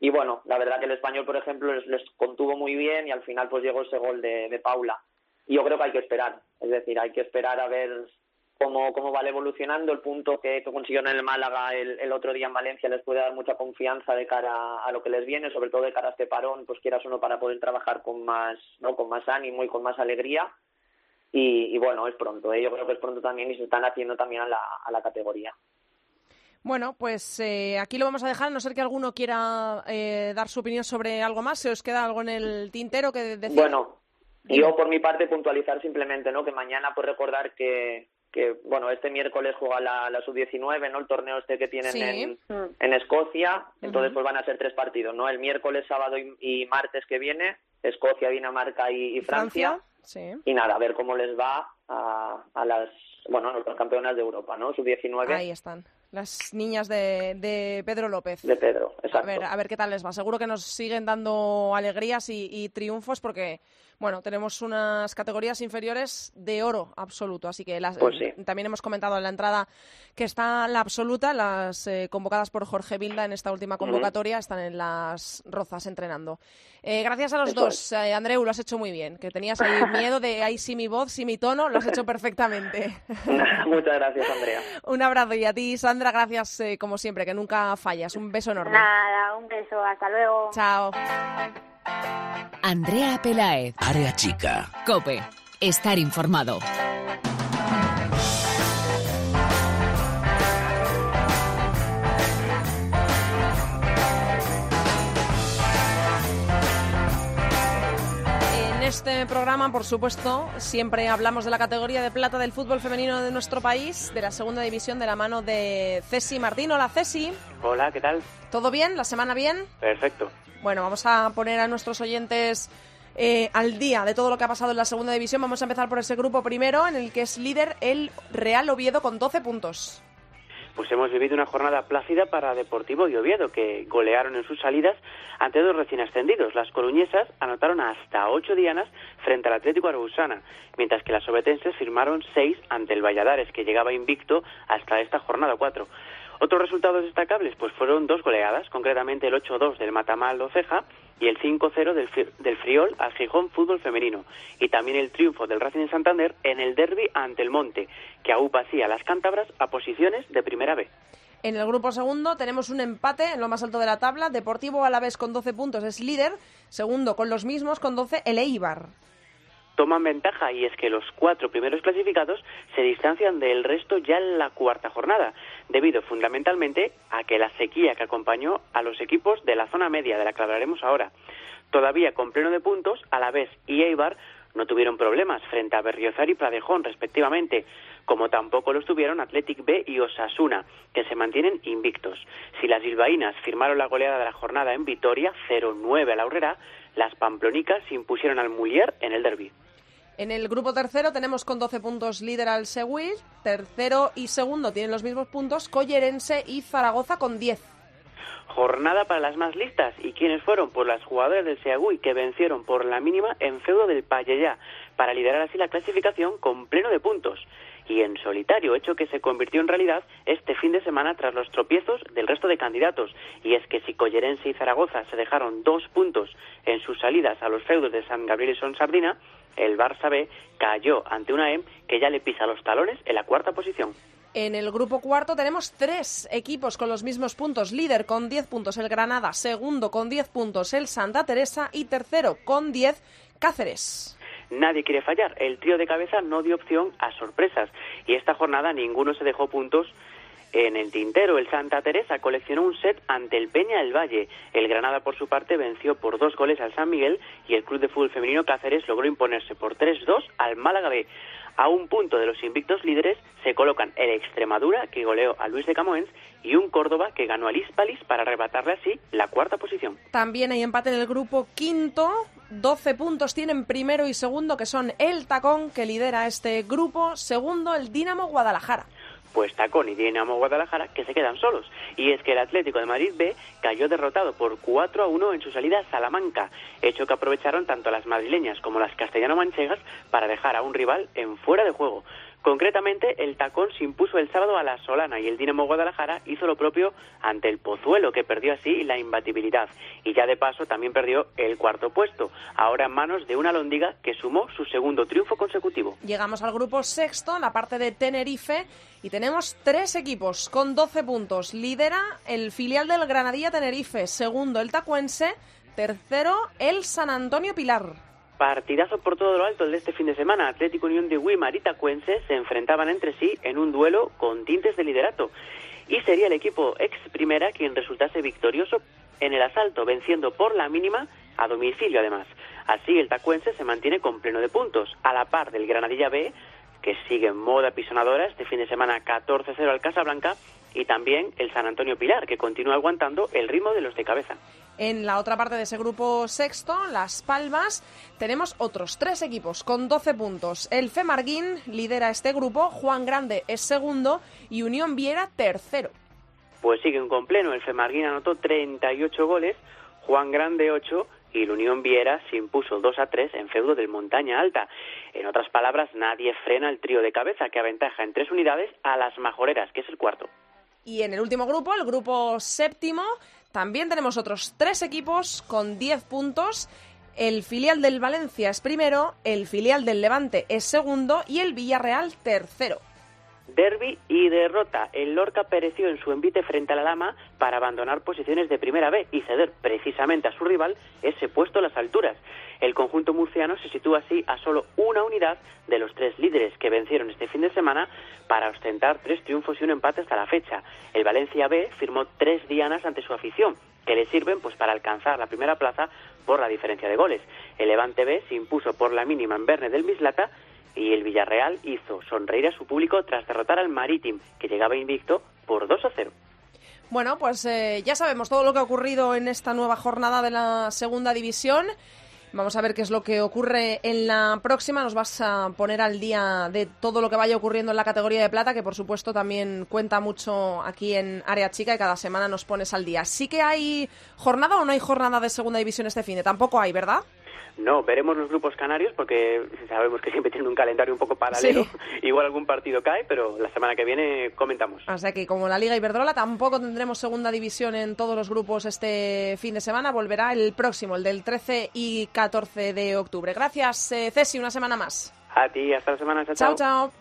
Y bueno, la verdad que el español, por ejemplo, les, les contuvo muy bien y al final pues llegó ese gol de, de Paula. Y yo creo que hay que esperar, es decir, hay que esperar a ver cómo, cómo va evolucionando. El punto que, que consiguieron en el Málaga el, el otro día en Valencia les puede dar mucha confianza de cara a lo que les viene, sobre todo de cara a este parón, pues quieras uno para poder trabajar con más, ¿no? con más ánimo y con más alegría. Y, y bueno, es pronto, ¿eh? yo creo que es pronto también y se están haciendo también a la, a la categoría. Bueno, pues eh, aquí lo vamos a dejar, a no ser que alguno quiera eh, dar su opinión sobre algo más. ¿Se os queda algo en el tintero que decir? Bueno, yo por mi parte puntualizar simplemente, ¿no? Que mañana pues recordar que, que bueno, este miércoles juega la, la sub-19, ¿no? El torneo este que tienen Sí. en, en Escocia, entonces pues van a ser tres partidos, ¿no? El miércoles, sábado y, y martes que viene, Escocia, Dinamarca y, y Francia. Sí. Y nada, a ver cómo les va a, a las, bueno, a las campeonas de Europa, ¿no? Sub-19 Ahí están, las niñas de, de Pedro López. de Pedro, A exacto. ver, a ver qué tal les va. Seguro que nos siguen dando alegrías y, y triunfos porque, bueno, tenemos unas categorías inferiores de oro absoluto. Así que las, Pues sí. también hemos comentado en la entrada que está la absoluta, las eh, convocadas por Jorge Vilda en esta última convocatoria están en las rozas entrenando. Eh, gracias a los Eso dos, eh, Andreu, lo has hecho muy bien. Que tenías ahí miedo de ahí sí mi voz, sí mi tono, lo has hecho perfectamente. Muchas gracias, Andrea. Un abrazo y a ti, Sandra, gracias eh, como siempre, que nunca fallas. Un beso enorme. Nada, un beso, hasta luego. Chao. Andrea Pelaez. Área chica. Cope. Estar informado. Este programa, por supuesto, siempre hablamos de la categoría de plata del fútbol femenino de nuestro país, de la segunda división de la mano de Ceci Martín. Hola, Ceci. Hola, ¿qué tal? ¿Todo bien? ¿La semana bien? Perfecto. Bueno, vamos a poner a nuestros oyentes eh, al día de todo lo que ha pasado en la segunda división. Vamos a empezar por ese grupo primero, en el que es líder el Real Oviedo con 12 puntos. Pues hemos vivido una jornada plácida para Deportivo y Oviedo, que golearon en sus salidas ante dos recién ascendidos. Las coruñesas anotaron hasta ocho dianas frente al Atlético Arausana, mientras que las obetenses firmaron seis ante el Valladares, que llegaba invicto hasta esta jornada cuatro. Otros resultados destacables pues fueron dos goleadas, concretamente el 8-2 del Matamal Ceja y el 5-0 del, del Friol al Gijón Fútbol Femenino. Y también el triunfo del Racing de Santander en el derby ante el Monte, que aupa así a las cántabras a posiciones de primera B. En el grupo segundo tenemos un empate en lo más alto de la tabla. Deportivo Alavés con 12 puntos es líder. Segundo con los mismos con 12 el Eibar. Toman ventaja y es que los cuatro primeros clasificados se distancian del resto ya en la cuarta jornada, debido fundamentalmente a que la sequía que acompañó a los equipos de la zona media, de la que hablaremos ahora. Todavía con pleno de puntos, Alavés y Eibar no tuvieron problemas frente a Berriozar y Pradejón, respectivamente, como tampoco los tuvieron Athletic B y Osasuna, que se mantienen invictos. Si las bilbaínas firmaron la goleada de la jornada en Vitoria, 0-9 a la las pamplonicas se impusieron al Muller en el derby. En el grupo tercero tenemos con 12 puntos líder al Seguir. Tercero y segundo tienen los mismos puntos Collerense y Zaragoza con 10. Jornada para las más listas. ¿Y quiénes fueron? Pues las jugadoras del Seagüí, que vencieron por la mínima en feudo del Payellá, para liderar así la clasificación con pleno de puntos. Y en solitario, hecho que se convirtió en realidad este fin de semana tras los tropiezos del resto de candidatos. Y es que si Collerense y Zaragoza se dejaron dos puntos en sus salidas a los feudos de San Gabriel y Son Sardina, el Barça B cayó ante una EM que ya le pisa los talones en la cuarta posición. En el grupo cuarto tenemos tres equipos con los mismos puntos. Líder con 10 puntos el Granada, segundo con 10 puntos el Santa Teresa y tercero con 10 Cáceres. Nadie quiere fallar. El trío de cabeza no dio opción a sorpresas y esta jornada ninguno se dejó puntos en el tintero. El Santa Teresa coleccionó un set ante el Peña del Valle. El Granada, por su parte, venció por dos goles al San Miguel y el Club de Fútbol Femenino Cáceres logró imponerse por 3-2 al Málaga B. A un punto de los invictos líderes se colocan el Extremadura, que goleó a Luis de Camoens, y un Córdoba, que ganó al Hispalis para arrebatarle así la cuarta posición. También hay empate en el grupo quinto. 12 puntos tienen primero y segundo, que son el Tacón, que lidera este grupo. Segundo, el Dinamo Guadalajara. pues Tacón y Dinamo Guadalajara que se quedan solos. Y es que el Atlético de Madrid B cayó derrotado por 4 a 1 en su salida a Salamanca, hecho que aprovecharon tanto las madrileñas como las castellano-manchegas para dejar a un rival en fuera de juego. Concretamente, el Tacón se impuso el sábado a la Solana y el Dinamo Guadalajara hizo lo propio ante el Pozuelo, que perdió así la imbatibilidad. Y ya de paso también perdió el cuarto puesto, ahora en manos de una Londiga que sumó su segundo triunfo consecutivo. Llegamos al grupo sexto, la parte de Tenerife, y tenemos tres equipos con 12 puntos. Lidera el filial del Granadilla Tenerife, segundo el Tacuense, tercero el San Antonio Pilar. Partidazo por todo lo alto el de este fin de semana. Atlético Unión de Wimar y Tacuense se enfrentaban entre sí en un duelo con tintes de liderato. Y sería el equipo ex primera quien resultase victorioso en el asalto, venciendo por la mínima a domicilio además. Así el Tacuense se mantiene con pleno de puntos, a la par del Granadilla B, que sigue en moda pisonadora este fin de semana 14-0 al Casablanca, y también el San Antonio Pilar, que continúa aguantando el ritmo de los de cabeza. En la otra parte de ese grupo sexto, Las Palmas, tenemos otros tres equipos con 12 puntos. El Femarguín lidera este grupo, Juan Grande es segundo y Unión Viera tercero. Pues siguen con pleno. El Femarguín anotó 38 goles, Juan Grande 8 y el Unión Viera se impuso 2 a 3 en feudo del Montaña Alta. En otras palabras, nadie frena el trío de cabeza que aventaja en tres unidades a las majoreras, que es el cuarto. Y en el último grupo, el grupo séptimo, también tenemos otros tres equipos con 10 puntos. El filial del Valencia es primero, el filial del Levante es segundo y el Villarreal tercero. Derby y derrota. El Lorca pereció en su envite frente a la Lama para abandonar posiciones de primera B y ceder precisamente a su rival ese puesto a las alturas. El conjunto murciano se sitúa así a solo una unidad de los tres líderes que vencieron este fin de semana para ostentar tres triunfos y un empate hasta la fecha. El Valencia B firmó tres dianas ante su afición, que le sirven pues para alcanzar la primera plaza por la diferencia de goles. El Levante B se impuso por la mínima en Verne del Mislata y el Villarreal hizo sonreír a su público tras derrotar al Maritim, que llegaba invicto por 2 a 0. Bueno, pues eh, ya sabemos todo lo que ha ocurrido en esta nueva jornada de la segunda división. Vamos a ver qué es lo que ocurre en la próxima. Nos vas a poner al día de todo lo que vaya ocurriendo en la categoría de plata, que por supuesto también cuenta mucho aquí en Área Chica y cada semana nos pones al día. ¿Sí que hay jornada o no hay jornada de segunda división este fin de? Tampoco hay, ¿verdad? No, veremos los grupos canarios porque sabemos que siempre tienen un calendario un poco paralelo. Igual algún partido cae, pero la semana que viene comentamos. O sea que como la Liga Iberdrola tampoco tendremos segunda división en todos los grupos este fin de semana. Volverá el próximo, el del 13 y 14 de octubre. Gracias, eh, Ceci, una semana más. A ti, hasta la semana. Chao, chao.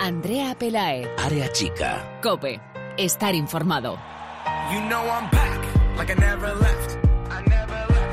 Andrea Pelae. Área chica. Cope. Estar informado. You know I'm back, like I never left.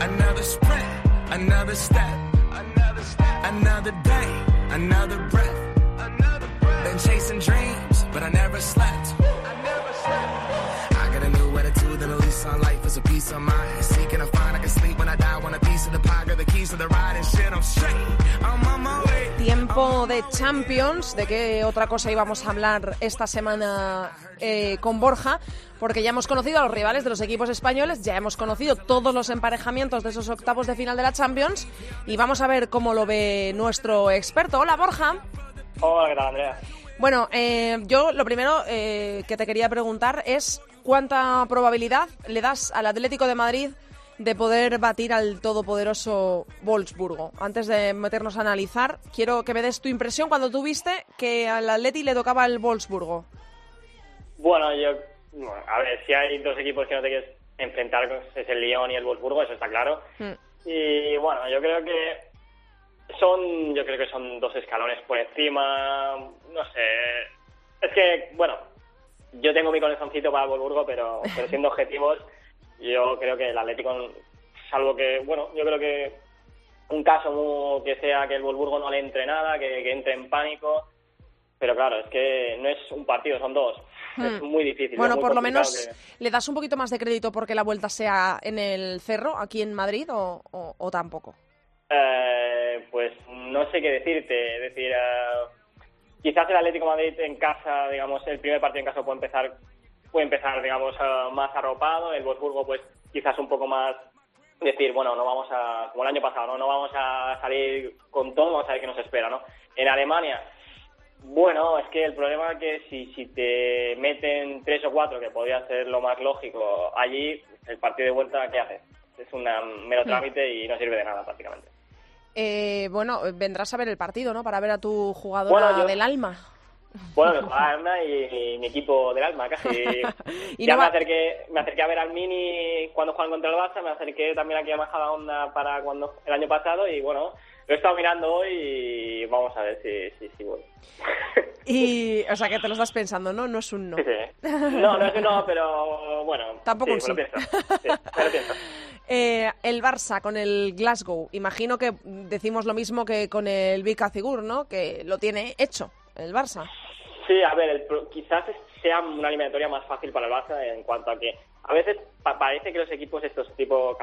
Another sprint, another step. Another step. Another day, another breath. Another breath. Been chasing dreams, but I never slept. I never slept. I got a new attitude and a lease on life is a piece of mind. Seeking to find I can sleep when I die. Want a piece of the pie, got the keys to the ride and shit. I'm straight. I'm on my way. Tiempo de Champions, de qué otra cosa íbamos a hablar esta semana eh, con Borja, porque ya hemos conocido a los rivales de los equipos españoles, ya hemos conocido todos los emparejamientos de esos octavos de final de la Champions y vamos a ver cómo lo ve nuestro experto. Hola Borja. Hola, ¿qué tal, Andrea? Bueno, eh, yo lo primero eh, que te quería preguntar es cuánta probabilidad le das al Atlético de Madrid de poder batir al todopoderoso Wolfsburgo. Antes de meternos a analizar, quiero que me des tu impresión cuando tú viste que al Atleti le tocaba el Wolfsburgo. Bueno, yo, bueno, a ver, si hay dos equipos que no te quieres enfrentar, es el Lyon y el Wolfsburgo, eso está claro. Mm. Y bueno, yo creo que son, yo creo que son dos escalones por encima, no sé. Es que, bueno, yo tengo mi corazoncito para el Wolfsburgo, pero, pero siendo objetivos, yo creo que el Atlético, salvo que, bueno, yo creo que un caso que sea que el Wolfsburgo no le entre nada, que, que entre en pánico, pero claro, es que no es un partido, son dos. Es Hmm. muy difícil. Bueno, muy por lo menos que- le das un poquito más de crédito porque la vuelta sea en el Cerro, aquí en Madrid, o, o- o tampoco. Eh, pues no sé qué decirte. Es decir, eh, quizás el Atlético de Madrid en casa, digamos, el primer partido en casa puede empezar, puede empezar, digamos, eh, más arropado. El Wolfsburgo, pues quizás un poco más decir, bueno, no vamos a, como el año pasado, no, no vamos a salir con todo, vamos a ver qué nos espera, ¿no? En Alemania, bueno, es que el problema es que si, si te meten tres o cuatro, que podría ser lo más lógico, allí, el partido de vuelta, ¿qué haces? Es un mero trámite y no sirve de nada prácticamente. Eh, bueno, vendrás a ver el partido, ¿no? Para ver a tu jugadora Bueno, yo- del alma. Bueno, Arna y, y mi equipo del alma, casi. Y ya no me, acerqué, me acerqué a ver al Mini cuando juegan contra el Barça, me acerqué también aquí a Majada Onda para cuando el año pasado y bueno, lo he estado mirando hoy y vamos a ver si, si, si voy. Y, o sea, que te lo estás pensando, ¿no? No es un no. Sí, sí. No, no es que no, pero bueno. Tampoco sí, un me lo sí. pienso. Sí, me lo pienso. Eh, el Barça con el Glasgow. Imagino que decimos lo mismo que con el Vika Cigur, ¿no? Que lo tiene hecho el Barça. Sí, a ver, el quizás sea una eliminatoria más fácil para el Barça en cuanto a que a veces pa- parece que los equipos estos tipo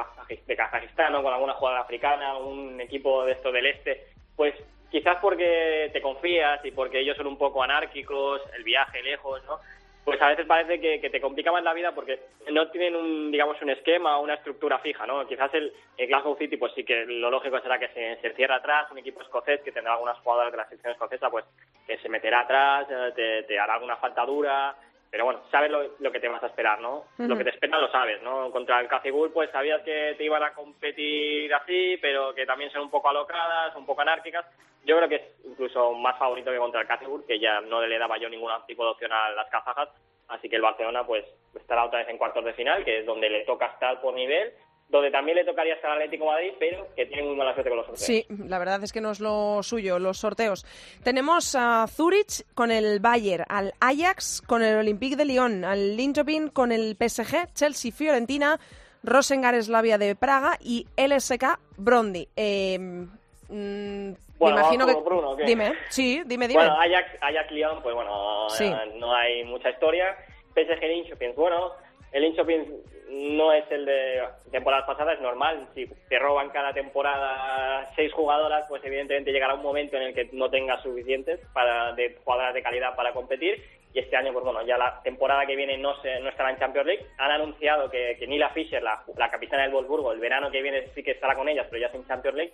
de Kazajistán o con alguna jugadora africana, un equipo de estos del este, pues quizás porque te confías y porque ellos son un poco anárquicos, el viaje lejos, ¿no? Pues a veces parece que, que te complica más la vida porque no tienen un, digamos, un esquema o una estructura fija, ¿no? Quizás el, el Glasgow City, pues sí que lo lógico será que se, se cierra atrás, un equipo escocés que tendrá algunas jugadoras de la selección escocesa, pues que se meterá atrás, eh, te, te hará alguna falta dura, pero bueno, sabes lo, lo que te vas a esperar, ¿no? Lo que te espera lo sabes, ¿no? Contra el Cacigul, pues sabías que te iban a competir así, pero que también son un poco alocadas, un poco anárquicas. Yo creo que es incluso más favorito que contra el Cacigul, que ya no le daba yo ningún tipo de opción a las kazajas, así que el Barcelona pues estará otra vez en cuartos de final, que es donde le toca estar por nivel, donde también le tocaría estar al Atlético de Madrid, pero que tiene muy mala suerte con los sorteos. Sí, la verdad es que no es lo suyo, los sorteos. Tenemos a Zurich con el Bayern, al Ajax con el Olympique de Lyon, al Linköping con el PSG, Chelsea Fiorentina, Rosengar Slavia de Praga y LSK Brondi. Eh, mm, Bueno, me imagino ¿vamos que... por uno o qué? Dime, sí, dime, dime. Bueno, Ajax, Ajax Lyon, pues bueno, Sí. no hay mucha historia. PSG Linköping, bueno, el Linköping no es el de temporadas pasadas, es normal. Si te roban cada temporada seis jugadoras, pues evidentemente llegará un momento en el que no tengas suficientes para de jugadoras de calidad para competir. Y este año, pues bueno, ya la temporada que viene no, se, no estará en Champions League. Han anunciado que, que Nila Fischer, la, la capitana del Wolfsburgo, el verano que viene sí que estará con ellas, pero ya es en Champions League.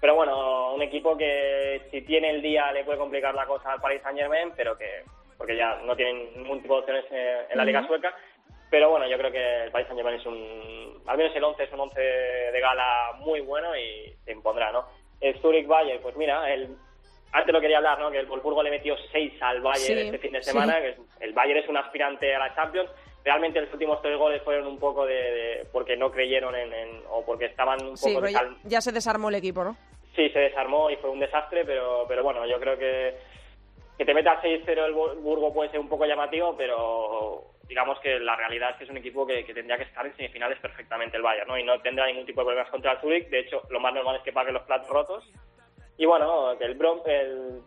Pero bueno, un equipo que si tiene el día le puede complicar la cosa al Paris Saint Germain, pero que porque ya no tienen ningún tipo de opciones eh, en la Liga sueca. Pero bueno, yo creo que el Paris Saint Germain es un, al menos el 11 es un 11 de gala muy bueno y se impondrá, ¿no? El Zurich Bayern, pues mira, el, antes lo quería hablar, ¿no? Que el Wolfsburgo le metió 6 al Bayern Sí, este fin de sí. semana, que es- el Bayern es un aspirante a la Champions. Realmente los últimos tres goles fueron un poco de, de- porque no creyeron en, en- o porque estaban un Sí, poco pero ya, ya se desarmó el equipo, ¿no? Sí, se desarmó y fue un desastre, pero, pero bueno, yo creo que que te meta 6-0 el Bur- Burgo puede ser un poco llamativo, pero digamos que la realidad es que es un equipo que, que tendría que estar en semifinales perfectamente el Bayern, ¿no? Y no tendrá ningún tipo de problemas contra el Zurich. De hecho, lo más normal es que pague los platos rotos. Y bueno, el, Brom, el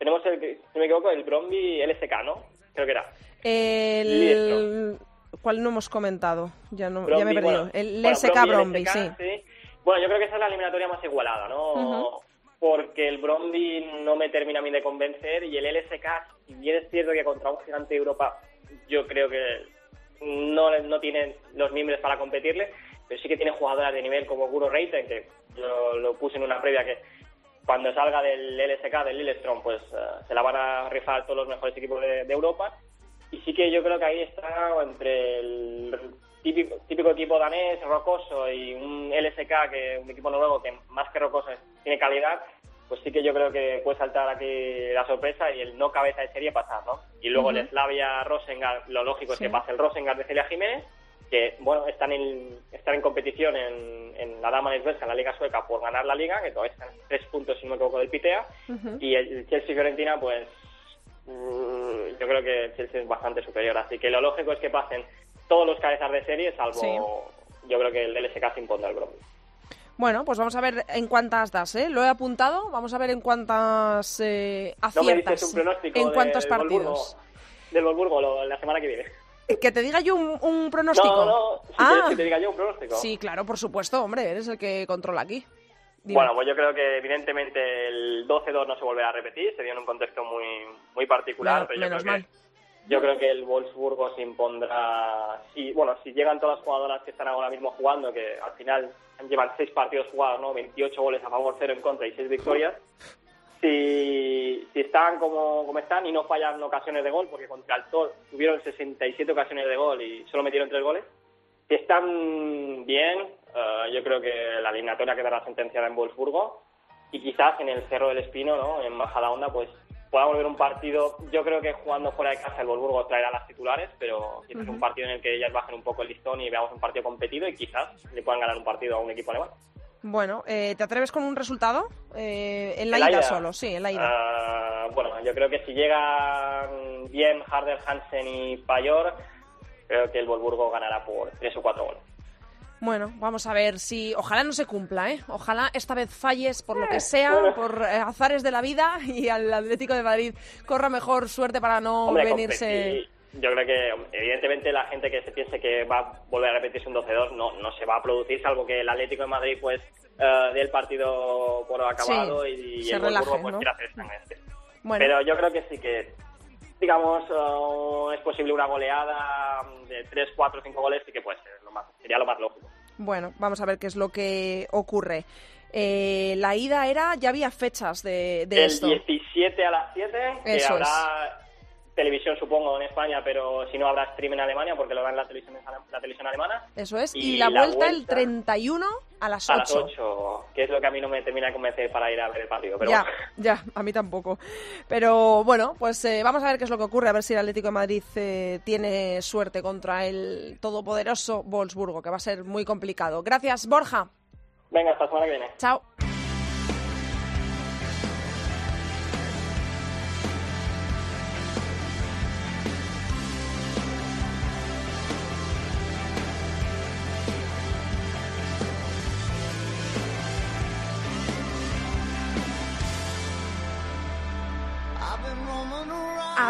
tenemos el, si no me equivoco, el Bromby LSK, ¿no? Creo que era. El... ¿Cuál no hemos comentado? Ya, no, ya me he perdido. bueno, el bueno, SK Bromby, LSK, sí. Bueno, yo creo que esa es la eliminatoria más igualada, ¿no? Porque el Bromby no me termina a mí de convencer y el LSK, si bien es cierto que contra un gigante de Europa yo creo que no, no tiene los miembros para competirle, pero sí que tiene jugadoras de nivel como Guro Reiten, que yo lo puse en una previa que cuando salga del LSK, del Lillestrøm, pues eh, se la van a rifar todos los mejores equipos de, Europa. Y sí que yo creo que ahí está entre el típico, típico equipo danés, rocoso, y un LSK, que un equipo noruego que más que rocoso tiene calidad, pues sí que yo creo que puede saltar aquí la sorpresa y el no cabeza de serie pasar, ¿no? Y luego el Slavia Rosengard, lo lógico Sí. es que pase el Rosengard de Celia Jiménez, que bueno están en, están en competición en, en la Dama Nesversa, en la Liga Sueca, por ganar la Liga, que todavía están tres puntos, si no me equivoco, del Pitea, y el Chelsea-Fiorentina, pues mm, yo creo que el Chelsea es bastante superior, así que lo lógico es que pasen todos los cabezas de serie, salvo Sí. yo creo que el LSK se impondrá el Bromby. Bueno, pues vamos a ver en cuántas das, ¿eh? Lo he apuntado, vamos a ver en cuántas eh, No me aciertas. dices un pronóstico en de- cuántos del partidos. Del Wolfsburgo lo- la semana que viene. Que te diga yo un, un pronóstico. No, no, si ah, quieres que te diga yo un pronóstico. sí, claro, por supuesto, hombre, eres el que controla aquí. Dime. Bueno, pues yo creo que evidentemente el 12-2 no se volverá a repetir, se dio en un contexto muy muy particular, pero yo menos creo, mal. que, yo creo que el Wolfsburgo se impondrá, si, bueno, si llegan todas las jugadoras que están ahora mismo jugando, que al final llevan seis partidos jugados, ¿no? 28 goles a favor, 0 en contra y 6 victorias, si, si están como, como están y no fallan ocasiones de gol, porque contra el Tor tuvieron 67 ocasiones de gol y solo metieron 3 goles, si están bien, eh, yo creo que la eliminatoria quedará sentenciada en Wolfsburgo y quizás en el Cerro del Espino, ¿no? en Bajada Onda, pues pueda volver un partido. Yo creo que jugando fuera de casa el Wolfsburgo traerá las titulares, pero quizás Ujú. un partido en el que ellas bajen un poco el listón y veamos un partido competido y quizás le puedan ganar un partido a un equipo alemán. Bueno, eh, ¿te atreves con un resultado? Eh, en la ¿En la ida, ida? solo, sí, en la ida. Ah, bueno, yo creo que si llegan bien Harder, Hansen y Payor, creo que el Wolfsburgo ganará por tres o cuatro goles. Bueno, vamos a ver si. Ojalá no se cumpla, ¿eh? Ojalá esta vez falles por lo que sea, bueno. por eh, azares de la vida y al Atlético de Madrid corra mejor suerte para no Hombre, venirse. yo creo que evidentemente la gente que se piense que va a volver a repetirse un 12-2 no, no se va a producir, salvo que el Atlético de Madrid pues eh, dé el partido por acabado Sí, y, y se el relaje, Wolfsburgo pues ¿no? quiera hacer sangre. Bueno. Pero yo creo que sí que, digamos, eh, es posible una goleada de 3, 4, 5 goles, sí que puede ser, lo más, sería lo más lógico. Bueno, vamos a ver qué es lo que ocurre. Eh, la ida era, ya había fechas de, de el esto. 17 a las 7, que Eso habrá televisión supongo en España, pero si no habrá stream en Alemania porque lo dan la televisión, la televisión alemana. Eso es. Y, Y la, la vuelta, el vuelta 31 a las 8. A las 8, que es lo que a mí no me termina de convencer para ir a ver el partido. Pero ya, bueno. ya, a mí tampoco. Pero bueno, pues eh, vamos a ver qué es lo que ocurre, a ver si el Atlético de Madrid eh, tiene suerte contra el todopoderoso Wolfsburgo, que va a ser muy complicado. Gracias, Borja. Venga, hasta la semana que viene. Chao.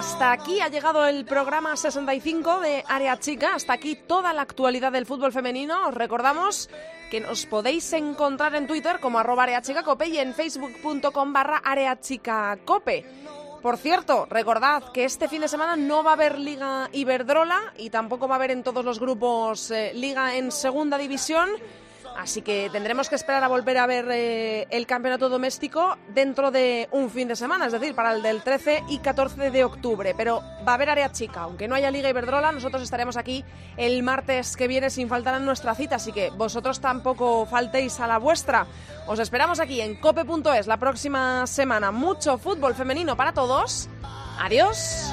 Hasta aquí ha llegado el programa 65 de Área Chica. Hasta aquí toda la actualidad del fútbol femenino. Os recordamos que nos podéis encontrar en Twitter como arroba areachicacope y en facebook.com barra areachicacope. Por cierto, recordad que este fin de semana no va a haber Liga Iberdrola y tampoco va a haber en todos los grupos eh, Liga en Segunda División. Así que tendremos que esperar a volver a ver eh, el campeonato doméstico dentro de un fin de semana, es decir, para el del 13 y 14 de octubre. Pero va a haber área chica, aunque no haya Liga Iberdrola, nosotros estaremos aquí el martes que viene sin faltar a nuestra cita, así que vosotros tampoco faltéis a la vuestra. Os esperamos aquí en cope.es la próxima semana. Mucho fútbol femenino para todos. Adiós.